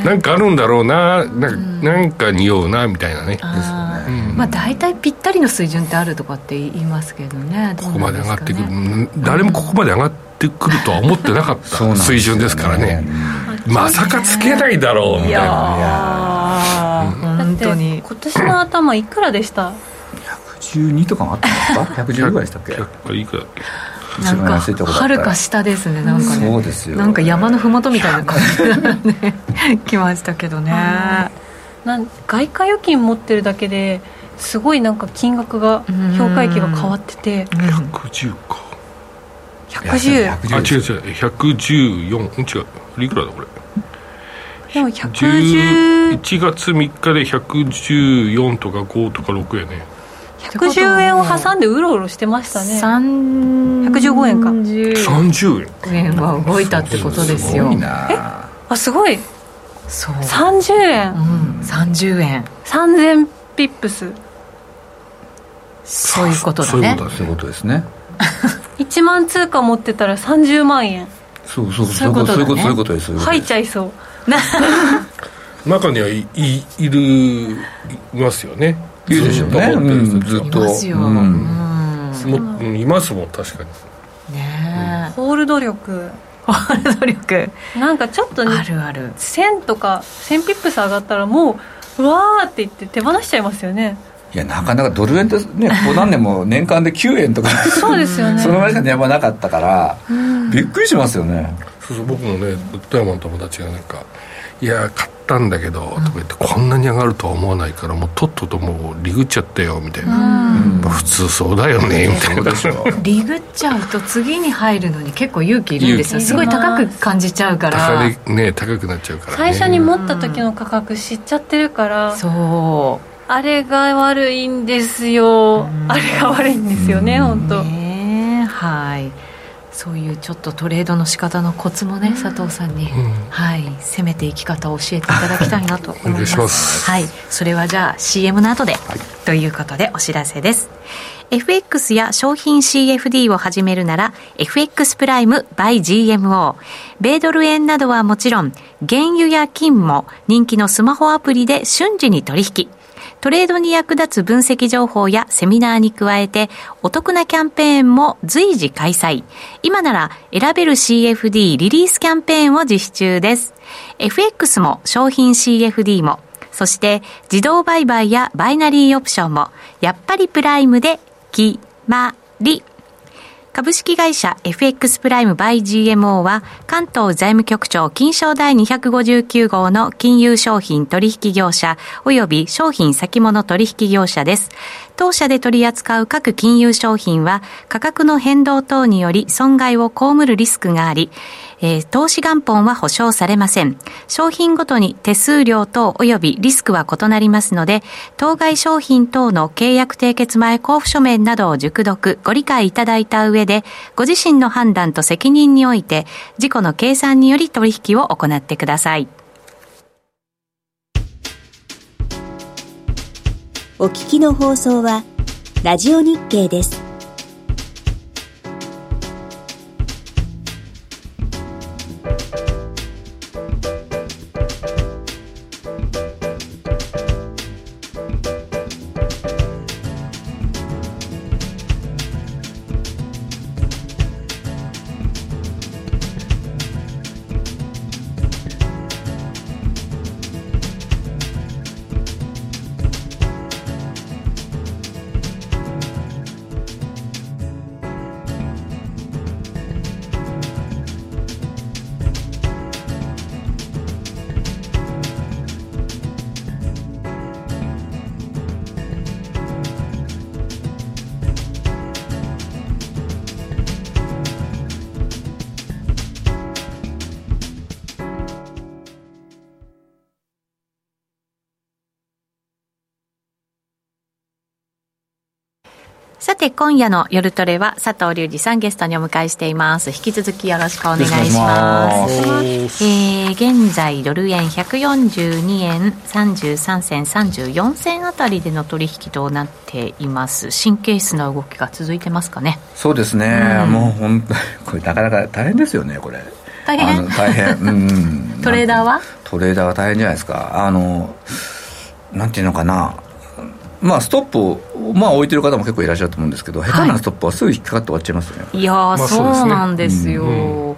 なんかあるんだろうななんか,、なんか匂うなみたいなね。まあ大体ぴったりの水準ってあるとかって言いますけどね。ここまで上がってくる誰もここまで上がってくるとは思ってなかった水準ですからねまさかつけないだろうみたいな。本当に。今年の頭いくらでした？112とかもあったんですか (laughs) 110ぐらいでしたっけ？いくらだっけなんかはるか下ですねなんかね。そうですよ。なんか山の麓みたいな感じで、ね、来ましたけどね。(laughs) なん外貨預金持ってるだけですごいなんか金額が評価益が変わってて。110か110あ違う違う。114違う。いくらだこれ？でも110 1月3日で114とか5とか6やね。110円を挟んでうろうろしてましたね。115円か。30円。は動いたってことですよ。すえ？あすごい。そう。30円、うん、30円。3000ピップス。そういうことだね。そういうことですね1万通貨持ってたら30万円。そうそうそう。いうことそういうことそういうことです入っちゃいそう。(laughs) 中にはいいいるいますよね。いるでしょうね、うん、ずっと。いますよ、うん、いますもん確かに。ねホールド力。ホールド力。なんかちょっとあるある。1000とか1000ピップス上がったらもううわーって言って手放しちゃいますよねいやなかなかドル円ってねここ何年も年間で9円とか。そうですよね。そのぐらいしか値幅なかったから、びっくりしますよね。そうそう僕もね富山の友達がなんかいや買ったんだけど、とか言ってこんなに上がるとは思わないからもうとっとともうリグっちゃったよみたいな、普通そうだよねみたいな。リグっちゃうと次に入るのに結構勇気いるんですよ。すごい高く感じちゃうから。高,、ね、高くなっちゃうから、ね、最初に持った時の価格知っちゃってるから、そうあれが悪いんですよ、あれが悪いんですよね、本当。ねはい。そういうちょっとトレードの仕方のコツもね、佐藤さんに、うん、はい、攻めていき方を教えていただきたいなと思います。はい、それはじゃあ CM の後で、はい、ということでお知らせです。FX や商品 CFD を始めるなら FX プライム by GMO 米ドル円などはもちろん原油や金も人気のスマホアプリで瞬時に取引トレードに役立つ分析情報やセミナーに加えて、お得なキャンペーンも随時開催。今なら選べる CFD リリースキャンペーンを実施中です。FX も商品 CFD も、そして自動売買やバイナリーオプションも、やっぱりプライムで決まり。株式会社 FX プライムバイ GMO は関東財務局長金賞第259号の金融商品取引業者及び商品先物取引業者です。当社で取り扱う各金融商品は価格の変動等により損害を被るリスクがあり、えー、投資元本は保証されません。商品ごとに手数料等及びリスクは異なりますので、当該商品等の契約締結前交付書面などを熟読、ご理解いただいた上で、ご自身の判断と責任において、事故の計算により取引を行ってください。お聞きの放送は、ラジオ日経です。さて、今夜の夜トレは佐藤隆二さんゲストにお迎えしています。引き続きよろしくお願いします。ますえー、現在、ドル円142円33銭34銭あたりでの取引となっています。神経質な動きが続いてますかね。そうですね。うん、もう本当に、これなかなか大変ですよね、これ。大変？大変。(laughs) うん。トレーダーは？トレーダーは大変じゃないですか。あの、なんていうのかな。まあ、ストップを、まあ、置いてる方も結構いらっしゃると思うんですけど、下手なストップはすぐ引っかかって終わっちゃいますよね、い、やー、そうなんですよ、うんうん、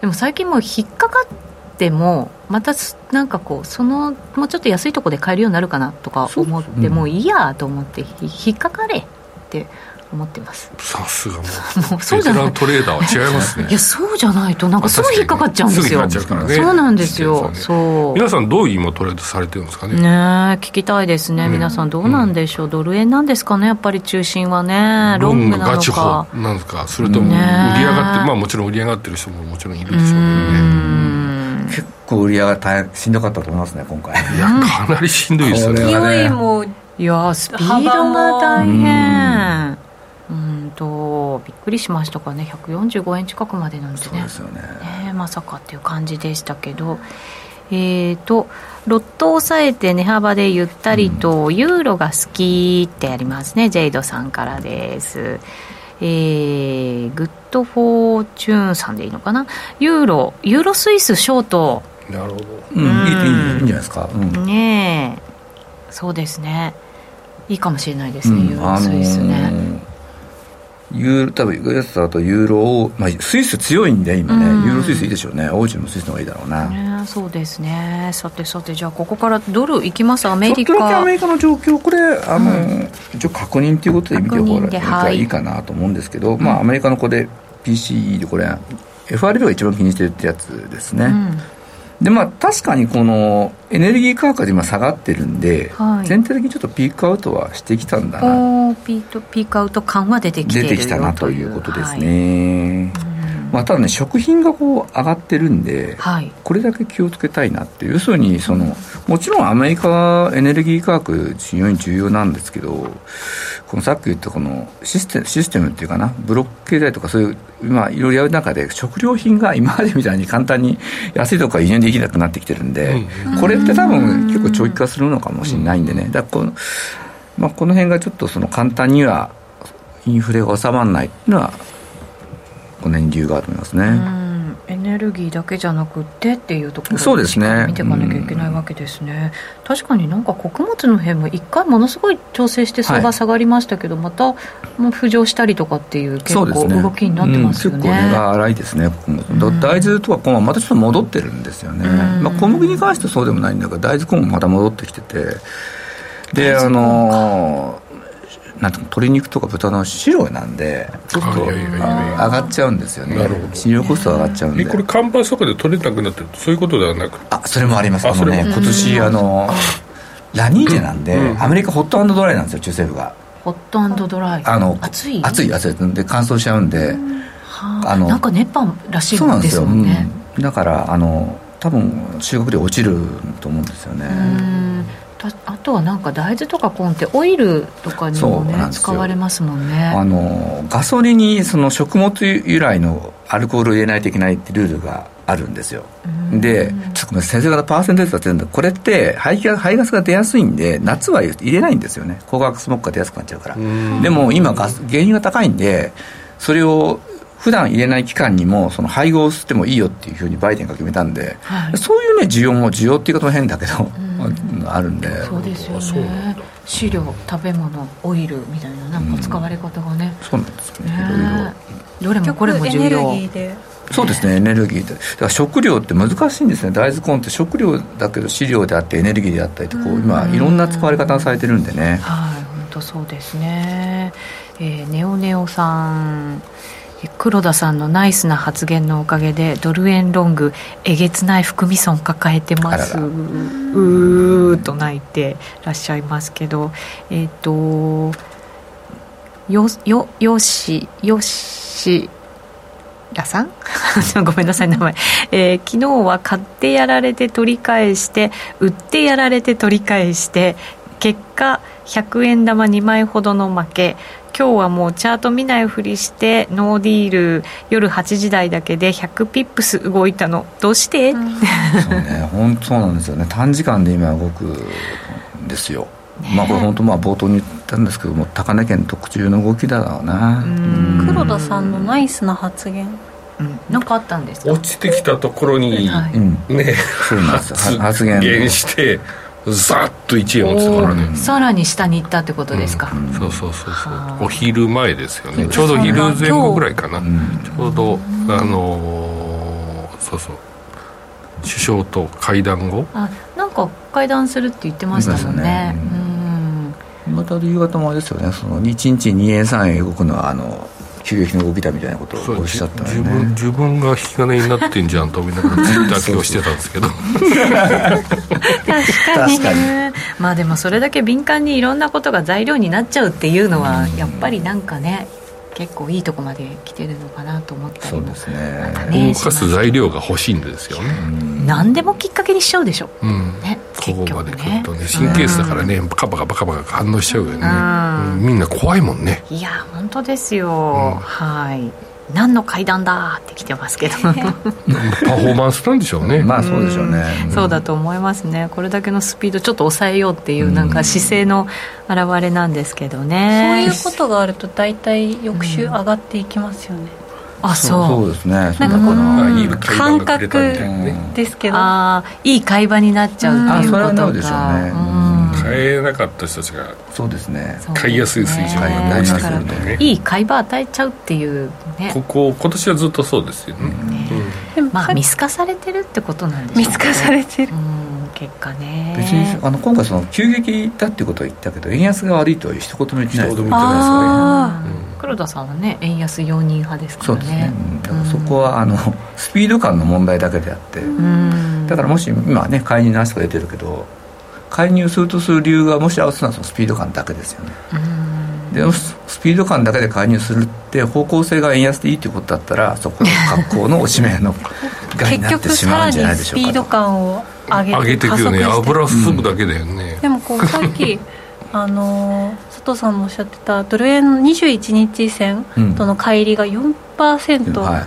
でも最近もう引っかかってもまたなんかこうそのもうちょっと安いところで買えるようになるかなとか思ってもういいやと思って引っかかれって思ってます。さすがもう。そうじゃない。トレーダーは違いますね。いやそうじゃないとなんかすぐ引っかかっちゃうんですよ、ね、そうなんですよ、ね、そう。皆さんどういう今トレードされてるんですかね？ね聞きたいですね、うん、皆さんどうなんでしょう、うん、ドル円なんですかね？やっぱり中心はね。ロングなのか。なんですか？それとも売り上がってまあもちろん売り上がってる人ももちろんいるでしょうけどね。結構売り上が大変しんどかったと思いますね今回。いやかなりしんどいですよね。勢いもいやスピードが大変。うんとびっくりしましたからね145円近くまでなんてね。ですよね。ねまさかっていう感じでしたけど。えーと、ロットを抑えて値幅でゆったりと、うん、ユーロが好きってありますね。ジェイドさんからです。えー、グッドフォーチューンさんでいいのかな。ユーロユーロスイスショート。なるほど、うん、うん、いいいいんじゃないですか、うん、ねえ。そうですね。いいかもしれないですね、ユーロスイスね、あのーユーロ多分やつだとユーロを、まあ、スイス強いんで今ね、ユーロスイスいいでしょうね。欧州もスイスの方がいいだろうな、ね、そうですね。さてさてじゃあここからドルいきます？アメリカ。アメリカの状況これあの、うん、一応確認ということで見ておくらいい。かなと思うんですけど、まあアメリカのこれ PCE でこれ FRB が一番気にしてるってやつですね、うんでまあ確かにこのエネルギー価格で今下がってるんで、はい、全体的にちょっとピークアウトはしてきたんだな。ピートピークアウト感は出てきて出てきたなということですね、はいまあ、ただね食品がこう上がってるんで、はい、これだけ気をつけたいなって要するにそのもちろんアメリカはエネルギー価格非常に重要なんですけどこのさっき言ったこのシステムシステムっていうかなブロック経済とかそういう今いろいろやる中で食料品が今までみたいに簡単に安いとこから輸入できなくなってきてるんで、うん、これって多分結構長期化するのかもしれないんでね。だからこの,、まあ、この辺がちょっとその簡単にはインフレが収まらないっていうのはこの辺理由があると思いますね。エネルギーだけじゃなくてっていうところそうですね。見ていかなきゃいけないわけですね、うん、確かになんか穀物の辺も一回ものすごい調整して相場下がりましたけど、はい、またもう浮上したりとかっていう結構動きになってますよね、ねうん、結構値が荒いですね、大豆とかまたちょっと戻ってるんですよね、まあ、小麦に関してはそうでもないんだけど大豆コーンもまた戻ってきてて。であのなんて鶏肉とか豚の飼なんでちょっと上がっちゃうんですよね。飼料コスト上がっちゃうんで。これ干ばつとかで取れなくなってるとそういうことではなく？あそれもあります。あのね今年あのラニーニャなんで、アメリカホットドライなんですよ中西部が。ホットドライ。あの暑い？暑い暑い。で乾燥しちゃうんで、あ。のなんか熱波らしいんですよ。ねだからあの多分中国で落ちると思うんですよねあとはなんか大豆とかコーンってオイルとかにもね使われますもんね。あのガソリンにその食物由来のアルコールを入れないといけないってルールがあるんですよ。でちょっと先生方パーセンテージだって言うんだ。これって排気排ガスが出やすいんで夏は入れないんですよね。高額スモッグが出やすくなっちゃうから。でも今ガス原油が高いんでそれを普段入れない期間にもその配合を吸ってもいいよっていうふうにバイデンが決めたんで、はい、そういうね需要も需要っていうことも変だけど、うん、あるんで。そうですよね。飼料食べ物オイルみたいななんか使われ方がね、うん、そうなんですよね。いろいろ。どれもこれも重要。そうですねエネルギーで。だから食料って難しいんですね。大豆コーンって食料だけど飼料であってエネルギーであったりとこう今いろんな使われ方がされてるんでね。はい本当そうですね。えー、ネオネオさん黒田さんのナイスな発言のおかげでドル円ロングえげつない含み損抱えてます。うーと泣いてらっしゃいますけどえっ、ー、とよよよしよしらさん？(laughs) ごめんなさい名前、えー、昨日は買ってやられて取り返して売ってやられて取り返して結果100円玉2枚ほどの負け今日はもうチャート見ないふりしてノーディール夜8時台だけで100ピップス動いたの。どうして、うん、そうね本当そうなんですよね。短時間で今動くんですよ。まあこれ本当まあ冒頭に言ったんですけども高値圏特注の動きだろうな。黒田さんのナイスな発言。うん、かあったんです落ちてきたところに、はい、ねそうなん発言してザッと1円落ちたからねさらに下に行ったってことですか、うん、そうそうそうそう。お昼前ですよね。ちょうど昼前後ぐらいかな、ちょうどあのー、そうそう。首相と会談後。あなんか会談するって言ってましたもんね。ね、うん、また夕方もあれですよね。その1日2円3円動くのはあの急激な動きだみたいなことをおっしゃった自分自分が引き金になってんじゃんと思いながらツイッター今日してたんですけど。確かに。まあでもそれだけ敏感にいろんなことが材料になっちゃうっていうのはやっぱりなんかね結構いいとこまで来てるのかなと思ったりもそうですね。ね動かす材料が欲しいんですよ。ね何でもきっかけにしちゃうでしょ、うん、ね、ここまで来るとね神経質だからね、カバカバカバ反応しちゃうよね、うん、みんな怖いもんね。いや本当ですよ、はい何の階段だって来てますけど。(laughs) パフォーマンスなんでしょうね。まあそうでしょうね、うん、そうだと思いますね。これだけのスピードちょっと抑えようっていうなんか姿勢の表れなんですけどね、そういうことがあると大体翌週上がっていきますよね、うん、あそう。そうですね。なんかこの感覚ですけど。あいい会話になっちゃうっていうことが、うん、それはでしょうね、買えなかった人たちがそうですね。買いやすい水準になしてくるんでね。いい買い場与えちゃうっていうね。ここ今年はずっとそうですよね、うん、まあ見透かされてるってことなんですょうね。見透かされてる、結果ね。別にあの今回その急激だっていうことは言ったけど円安が悪いとは一言も言ってないです黒田さんはね円安容認派ですからね。そうですね、だからそこはあのスピード感の問題だけであって、だからもし今ね買いになすと出てるけど介入するとする理由がもし合わせたらそのスピード感だけですよね。でスピード感だけで介入するって方向性が円安でいいっていうことだったらそこの格好のおしめの (laughs) 害になってしまうんじゃないでしょうかスピード感を上げて上げていくよね。油吸むだけだよね、うん、でもこう (laughs) さっきあの佐藤さんもおっしゃってたドル円21日線との乖離が4%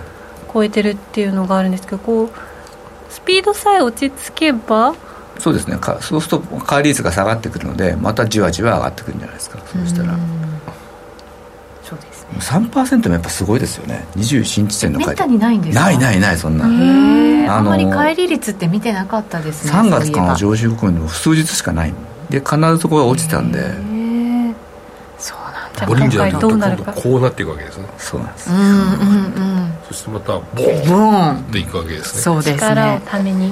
超えてるっていうのがあるんですけどこうスピードさえ落ち着けばそうですね。そうすると変わり率が下がってくるのでまたじわじわ上がってくるんじゃないですか。そうしたら。そうですね。3%もやっぱすごいですよね。21日線のめったにないんですないないないそんな。あんまり乖離率って見てなかったですね3月からの上昇国でも数日しかない。で必ずそこが落ちたんで。そうなんだボリンジャーと今度こうなっていくわけですね。そうなんです。うんうんうん。そしてまたボーンっていくわけですね。そうですね。力をために。い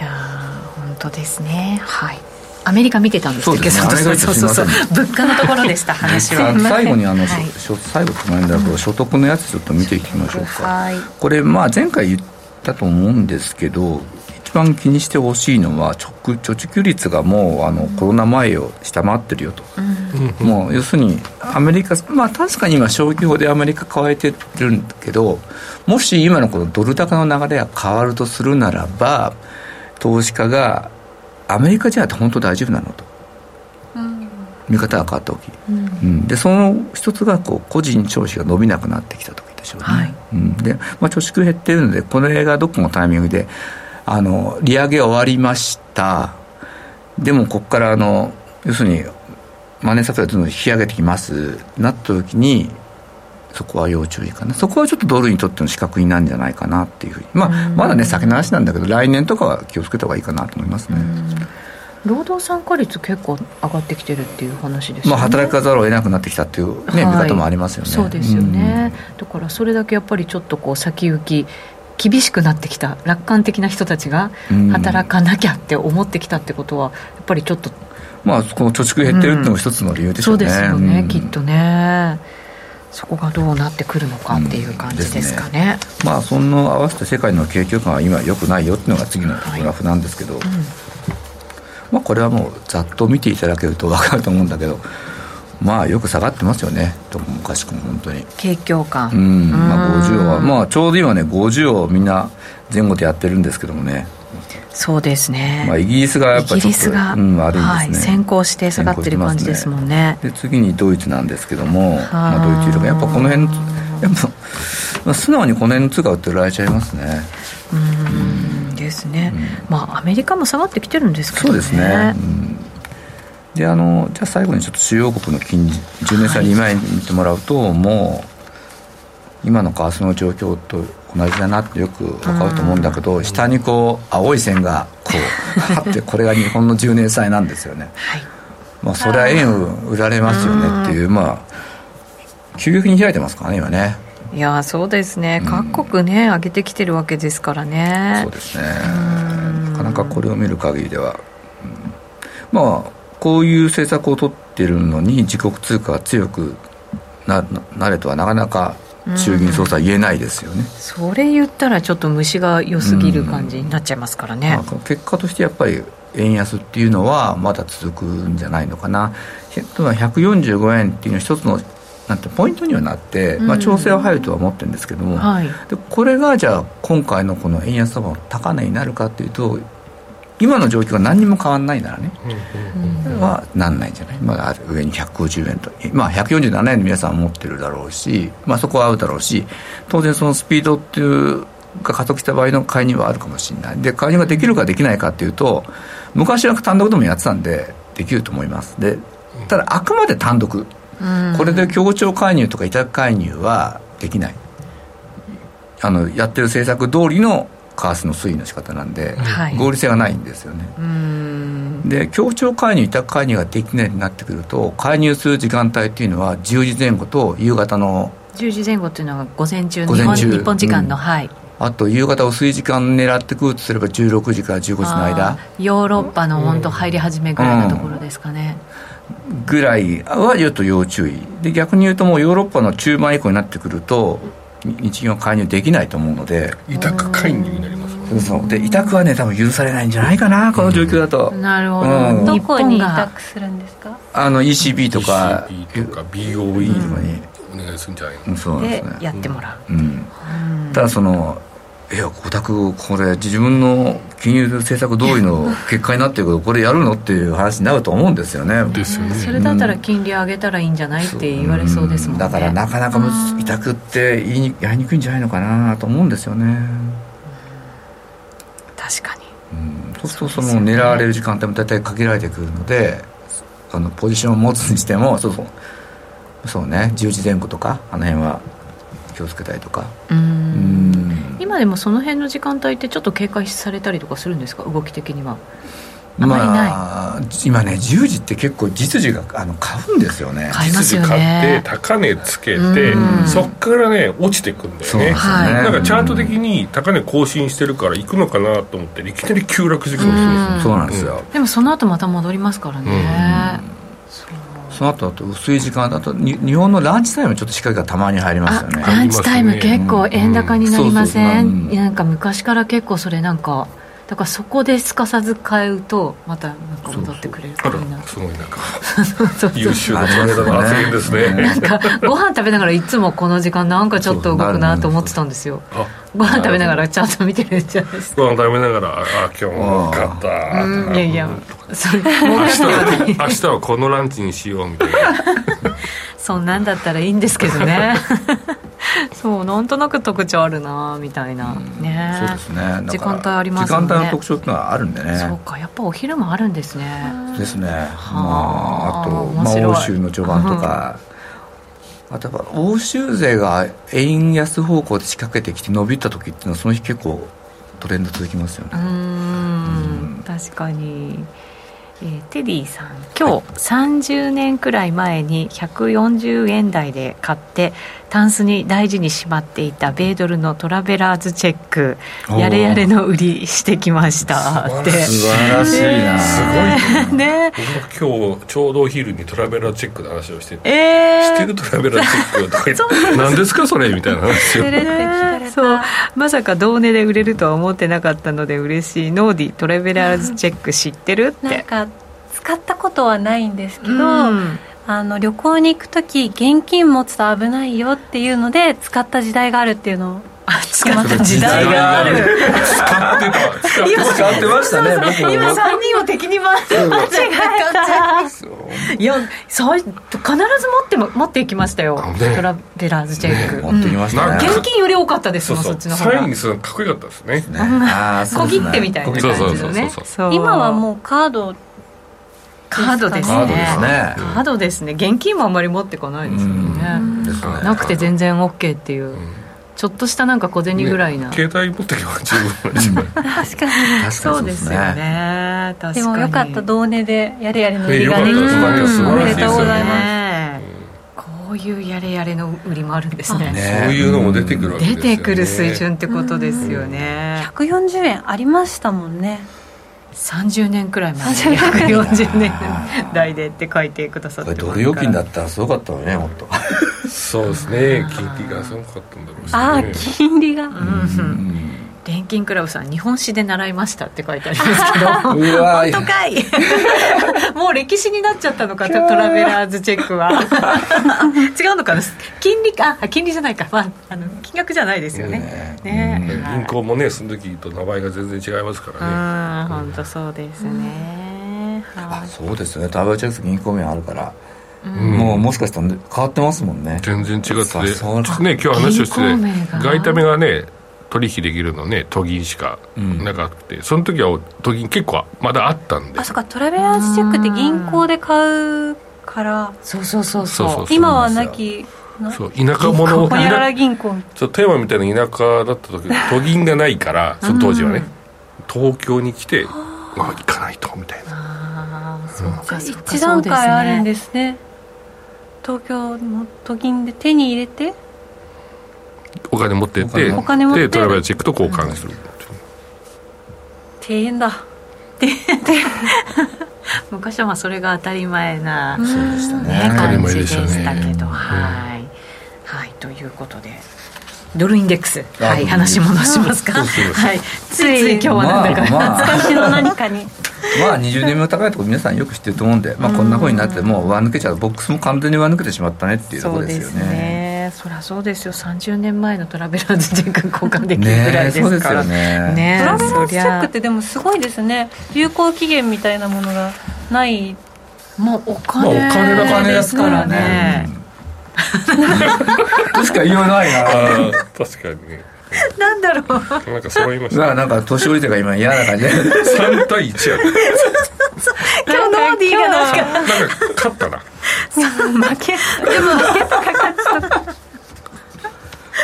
や当ですね。はい。アメリカ見てたんですけど、そうそうそう物価のところでした。話は。(laughs) 最後にあの、はい、最後となん。だと所得のやつちょっと見ていきましょうか、はい、これまあ前回言ったと思うんですけど一番気にしてほしいのは貯貯蓄率がもうあのコロナ前を下回ってるよと、うん、もう要するにアメリカまあ確かに今消費法でアメリカ変えてるんだけどもし今のこのドル高の流れが変わるとするならば投資家がアメリカじゃ本当大丈夫なのと、うん、見方が変わった時、うん、うん、でその一つがこう個人消費が伸びなくなってきた時でしょうね、はい、うん、で、まあ、貯蓄減ってるのでこの映画どこのタイミングであの利上げ終わりました。でもここからあの要するにマネーサプライどんどん引き上げてきます。なった時にそこは要注意かな。そこはちょっとドルにとっての資格になるんじゃないかなっていうふうに、まあ、まだね先の話なんだけど来年とかは気をつけた方がいいかなと思いますね。労働参加率結構上がってきてるっていう話ですね、まあ、働かざるを得なくなってきたっていう、ね、はい、見方もありますよね。そうですよね、だからそれだけやっぱりちょっとこう先行き厳しくなってきた楽観的な人たちが働かなきゃって思ってきたってことはやっぱりちょっとまあこの貯蓄減ってるっていうのも一つの理由でしょうね、そうですよね、きっとねそこがどうなってくるのかっていう感じですかね。うんね、まあその合わせて世界の景況感は今良くないよっていうのが次のグラフなんですけど、はいうん、まあこれはもうざっと見ていただけると分かると思うんだけど。まあよく下がってますよね。どこもかしくも本当に。景況感うん。まあ50はまあちょうど今ね50をみんな前後でやってるんですけどもねそうですね、まあ、イギリスがやっぱりちょっと、うん、悪いですね、はい、先行して下がってる感じですもんね、ね、で次にドイツなんですけども、まあ、ドイツユーロやっぱこの辺やっぱ、まあ、素直にこの辺の通貨売って売られちゃいますね。うんですね、うん、まあアメリカも下がってきてるんですけどね。そうですね、うん。であのじゃあ最後にちょっと主要国の金利10年債2枚見てもらうと、はい、もう今の為替の状況と同じだなってよく分かると思うんだけど、下にこう青い線がこうあってこれが日本の10年債なんですよね、はい、まあそれは円売られますよねっていうまあ急激に開いてますからね今ね。いやそうですね、各国ね上げてきてるわけですからね。そうですね。なかなかこれを見る限りでは、うん、まあこういう政策を取ってるのに自国通貨が強くななれとはなかなか衆議院総裁言えないですよね、うん、それ言ったらちょっと虫が良すぎる感じになっちゃいますからね、うん、結果としてやっぱり円安っていうのはまだ続くんじゃないのかな。145円っていうのは一つのなんてポイントにはなって、まあ、調整は入るとは思ってるんですけども、うんはい、でこれがじゃあ今回のこの円安相場の高値になるかっていうと今の状況が何にも変わらないならね、はなんないんじゃない、まあ、上に150円と、まあ、147円の皆さん持ってるだろうし、まあ、そこは合うだろうし当然そのスピードっていうが加速した場合の介入はあるかもしれない。で介入ができるかできないかっていうと昔は単独でもやってたんでできると思います。でただあくまで単独、これで協調介入とか委託介入はできない。あのやってる政策通りの為替の推移の仕方なんで、はい、合理性がないんですよね。で協調介入委託介入ができないようになってくると介入する時間帯っていうのは10時前後と夕方の10時前後っていうのは午前中午前中。日本時間の、うん、はい。あと夕方薄い時間狙ってくるとすれば16時から15時の間ヨーロッパの本当入り始めぐらいのところですかね、うん、ぐらいはちょっと要注意。で逆に言うともうヨーロッパの中盤以降になってくると日銀は介入できないと思うので。委託介入になりますそうそう。で委託はね多分許されないんじゃないかなこの状況だと、うん、なるほど、うん、どこに委託するんですか？あの ECB とか。ECB とか BOE とかにお願いするんじゃないの、そうですね。やってもらう、うん、ただそのいやお宅これ自分の金融政策通りの (laughs) 結果になってるけどこれやるの？っていう話になると思うんですよね。ですよねそれだったら金利上げたらいいんじゃないって言われそうですもんね、だからなかなか委託って言いにやりにくいんじゃないのかなと思うんですよね。確かに、うん、そうするとその狙われる時間帯も大体限られてくるのであのポジションを持つにしてもそうそう。そうね。10時前後とかあの辺は気をつけたりとか。うん今でもその辺の時間帯ってちょっと警戒されたりとかするんですか？動き的には。あまりない、まあ、今ね10時って結構実需があの買うんですよね。買いますよね。買って高値つけてそっからね落ちていくんだよね。ね、はい、なんかチャート的に高値更新してるから行くのかなと思っていきなり急落してくるんですよ。そうなんですよ、でもその後また戻りますからね、その後だと薄い時間だと日本のランチタイムちょっと仕掛けがたまに入りますよね。ランチタイム結構円高になりません、なんか昔から結構それなんかだからそこですかさず買うとまたなんか戻ってくれるかな。すごいなんか優秀なマネだな発言ですね。なん。かご飯食べながらいつもこの時間なんかちょっと動くなと思ってたんですよ。ご飯食べながらちゃんと見てるじゃないですか。ご飯食べながらあ今日も買ったいやいやそれ明日は明日はこのランチにしようみたいな。(laughs) そんなんだったらいいんですけどね。(laughs) そうなんとなく特徴あるなみたいな、ね。そうですね。時間帯ありますね。時間帯の特徴っていうのはあるんでね。そうかやっぱお昼もあるんですね。ですね。まああと、まあ、欧州の序盤とか、あとは欧州勢が円安方向で仕掛けてきて伸びた時っていうのはその日結構トレンド続きますよね。うん。確かにえー、テディさん今日30年くらい前に140円台で買ってタンスに大事にしまっていた米ドルのトラベラーズチェックやれやれの売りしてきましたって。素晴らしいな、すごいね。ね。僕も今日ちょうどお昼にトラベラーチェックの話をしてて、えー、知ってるトラベラーチェックとか言って何ですかそれみたいな話を。そう。まさか同値で売れるとは思ってなかったので嬉しい。ノーディトラベラーズチェック知ってるって。なんか使ったことはないんですけど、うんあの旅行に行く時現金持つと危ないよっていうので使った時代があるっていうのを使った。時代がある。使ってた。使ってましたね今3人を敵に回して間違えた。いやそう必ず持って持っていきましたよ、トラベラーズチェック、持ってきました現金より多かったですもんそっちの方が。サインするのかっこよかったですね。小切手みたいな感じのね。今はもうカードカードですね。カードですね。現金もあんまり持ってこないですよね。なくて全然 OK っていう。ちょっとしたなんか小銭ぐらいな、ね、携帯持ってけば十分です (laughs) 確かに。そうですよね。でもよかった同値でやれやれの売りができて、おめでとうございます。こういうやれやれの売りもあるんですね。そういうのも出てくるわけですよ、ね、出てくる水準ってことですよね。140円ありましたもんね30年くらい前に140年代でって書いてくださってドル預金だったらすごかったのねもっと。そうですね。金利がすごかったんだろうし、ね、ああ金利が、うん、うん錬金クラブさん日本史で習いましたって書いてありますけど。(laughs) 本当かい。(laughs) もう歴史になっちゃったのかトラベラーズチェックは。(laughs) 違うのかな？金利か？金利じゃないか、まあ、あの金額じゃないですよね。ね、ね、銀行もねその時と名前が全然違いますからね。本当そうですね、あそうですね。トラベラーチェック銀行名あるから。うん、もうもしかしたら変わってますもんね。全然違って。ね今日話をして外為がね取引できるのね都銀しかなくて、うん、その時は都銀結構まだあったんで。あそっかトラベラーズチェックって銀行で買うから。そうそうそうそう。今はなきそう田舎者ホニャララ銀行。そう富山みたいな田舎だった時都銀がないからその当時はね、東京に来てあ行かないとみたいな。ああそうか、一段階あるんですね。東京の都銀で手に入れてお金持ってってお金持って。でトラベルチェックと交換する。大変だ。(laughs) 昔はまあそれが当たり前な、そうでしたね。感じでしたけど、はい、はい、ということで。ドルインデックス。はい話戻しますか？はい。ついつい今日はなんだか、まあ、懐かしの何かに。まあ20年目高いところ皆さんよく知ってると思うんで、まあ、こんなふうになってもう上抜けちゃう。ボックスも完全に上抜けてしまったねっていうところですよねそりゃそうですよ。30年前のトラベラーズチェック交換できるぐらいですから。ねね。トラベラーズチェックってでもすごいですね。有効期限みたいなものがない。もうお金,、まあ、お金だ金ですからね、(laughs) 確か言わないな。確かに。ね (laughs) なんだろう。なんか揃いました。なんか年寄りとか今嫌な感じ。で。3対1や今日ノーディーがなんか。勝ったな。(laughs) 負け。でも負けとか勝ちと。か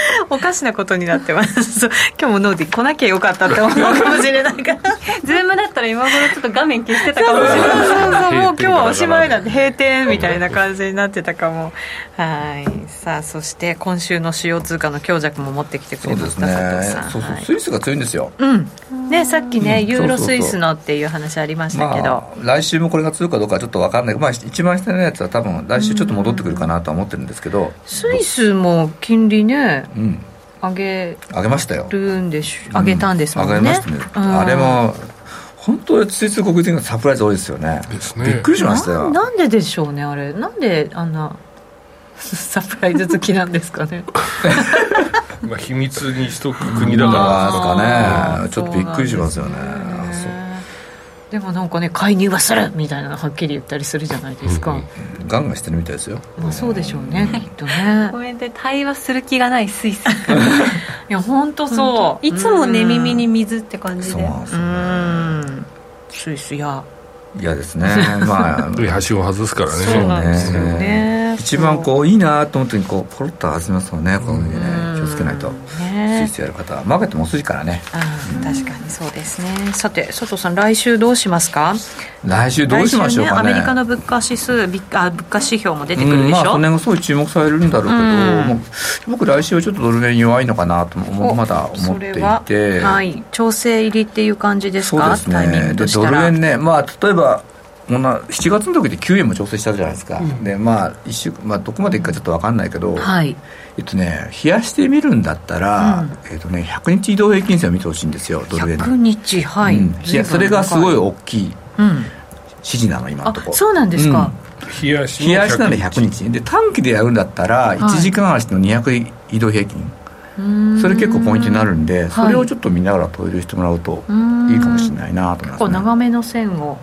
(laughs) おかしなことになってます。今日もノーディ来なきゃよかったって思うかもしれないから。ズームだったら今頃ちょっと画面消してたかもしれない。そうそうもう今日はおしまいなんで閉店みたいな感じになってたかも。はい。さあそして今週の主要通貨の強弱も持ってきてくれました佐藤さん。そうそう、はい、スイスが強いんですよ。うんねさっきね、ユーロスイスのっていう話ありましたけど、まあ、来週もこれが強いかどうかちょっと分かんない。まあ一番下のやつは多分来週ちょっと戻ってくるかなとは思ってるんですけど。スイスも金利ね、うん。上げ上げましたよるんでし上げたんですもんね、うん、上げましたね、うん、あれも本当についつい国人がサプライズ多いですよね、ね、びっくりしましたよなんででしょうねあれなんであんな (laughs) サプライズ好きなんですかね。(laughs) まあ秘密にしとく国だから。ですかね。ちょっとびっくりしますよね。でもなんかね介入はするみたいなのはっきり言ったりするじゃないですか、うん。うん、ガンガンしてるみたいですよ。まあそうでしょうね、きっとね。ごめんね対話する気がないスイス。(laughs) いや本当そう。いつも寝耳に水って感じで。うん。スイスや。嫌ですね。まあ。橋を外すからね。そうなんですよね一番こういいなと思った時にこうポロッと外しますもんね。こういうね気をつけないと。スイスやる方はマーケットも遅いからね。確かにそうですね。さて佐藤さん来週どうしますか？来週どうしましょうかね、ね、アメリカの物価指数あ物価指標も出てくるでしょ、うん、まあその辺がすごい注目されるんだろうけど、うん、僕来週はちょっとドル円弱いのかなとまだ思っていて。はい。調整入りっていう感じですか？そうですね。でドル円ねまあ例えばこんな7月の時で9円も調整したじゃないですか、うん、でまあ一週まあどこまでいくかちょっと分かんないけど、はい、えっとね冷やしてみるんだったら、うん、えっとね100日移動平均線を見てほしいんですよドル円100日はい、うん、いやそれがすごい大きい指示なの今のところ。そうなんですか、冷やし冷やしなんで100日。で短期でやるんだったら1時間足の200移動平均。それ結構ポイントになるんでそれをちょっと見ながらトイレしてもらうといいかもしれないなと思います、ね、結構長めの線を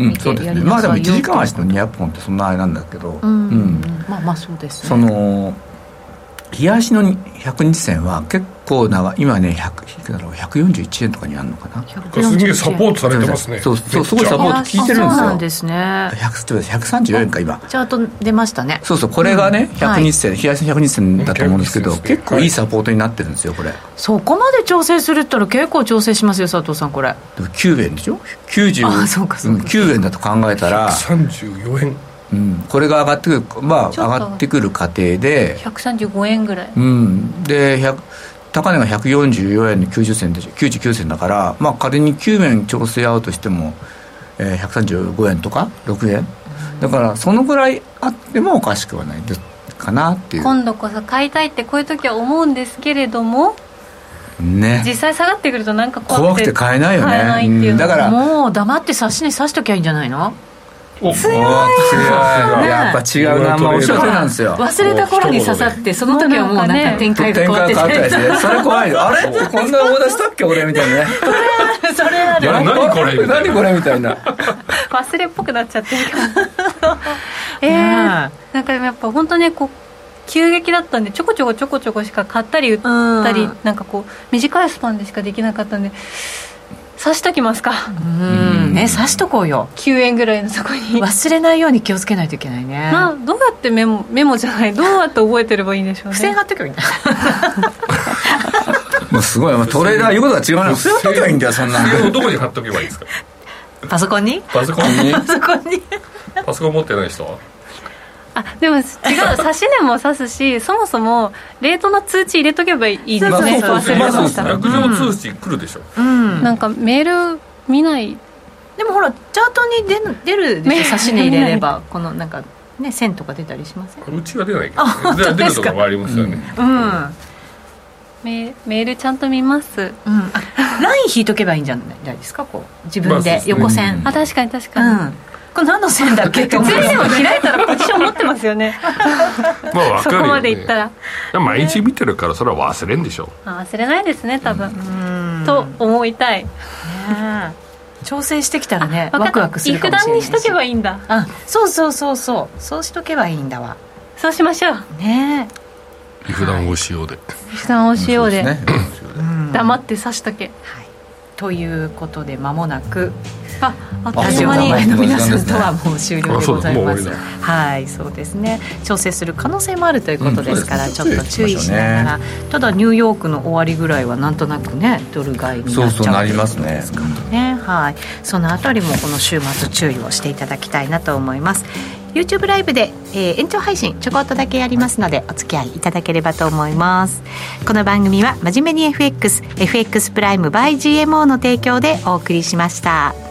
うん、そうですね。まあでも1時間足の200本ってそんなあれなんだけど、うん、うん、まあまあそうですね。その冷やしの100日線は結構長今ね100だろう141円とかにあるのかな。すげえサポートされてますね。そうそうすごいサポート効いてるんですよ。そうなんですね。134円か今。チャート出ましたね。そうそうこれがね、100日線、冷やしの100日線だと思うんですけど、結構いいサポートになってるんですよこれ。そこまで調整するったら結構調整しますよ佐藤さんこれ。9円でしょ？90あそうかそうか、9円だと考えたら。134円うん、これが上がってくるまあ上がってくる過程で135円ぐらい、うん、で高値が144円の90銭で99銭だからまあ仮に9円調整合うとしても、えー、135円とか6円。だからそのぐらいあってもおかしくはないかなっていう。今度こそ買いたいってこういう時は思うんですけれどもね、実際下がってくるとなんか怖くて買えないよね、うん、だからもう黙って指し値指しときゃいいんじゃないの？強い強い。やっぱ違うなまあおっしゃるなんですよ。忘れた頃に刺さってその時はもうなんか展開が変わってて。それ怖いよ。あれ？こんなオーダーしたっけ俺みたいなね。それある。何これ何これみたいな。忘れっぽくなっちゃってる (laughs) え。えなんかやっぱ本当ねこう急激だったんでちょこちょこちょこちょこしか買ったり売ったりなんかこう短いスパンでしかできなかったんで刺しときますか。うん。ね刺しとこうよ。9円ぐらいのとこに。忘れないように気をつけないといけないね。などうやってメモメモじゃない。どうやって覚えてればいいんでしょうね。付箋貼っとけばいいんだ。(laughs) もうすごい。トレーダー言うことが違うな。付箋貼っとけばいいんだよそんな (laughs) どこに貼っとけばいいですか？パソコンに？パソコンに？(laughs) パソコンに。パソコン持ってない人は？あでも違う。(laughs) 指し値も指すしそもそもレートの通知入れとけばいいですね。そうそうまず落上通知来るでしょ、うん、なんかメール見ない。でもほらチャートに出出るでしょ。指し値入れれば。このなんかね線とか出たりしません？うちは出ないけど、ね、出るとこもありますよね。うん、うん。メメールちゃんと見ます、うん、ライン引いとけばいいんじゃないですか？こう自分で横線、あ確かに確かに、うんこれ何の線だっけ開いたらポジション持ってますよね。まあ分かるよ、ね、そこまでいったら。毎日見てるからそれは忘れんでしょあ忘れないですね多分。と思いたい、ね、調整してきたらねワクワクするかもしれないし。にしとけばいいんだ。あそうそうそうそう。そうしとけばいいんだわ。そうしましょう。ねえ。普段をしようで。普段をしようで、ね、黙って刺しとけ、はい、ということで間もなくああっという間にの皆さんとはもう終了でございます。はいそうですね。調整する可能性もあるということですから、ちょっと注意しながら、ただニューヨークの終わりぐらいはなんとなくねドル買いになっちゃうりますね。ねはい。そのあたりもこの週末注意をしていただきたいなと思います YouTube ライブで、えー、延長配信ちょこっとだけやりますのでお付き合いいただければと思います。この番組は真面目に FXFX プライム by GMO の提供でお送りしました。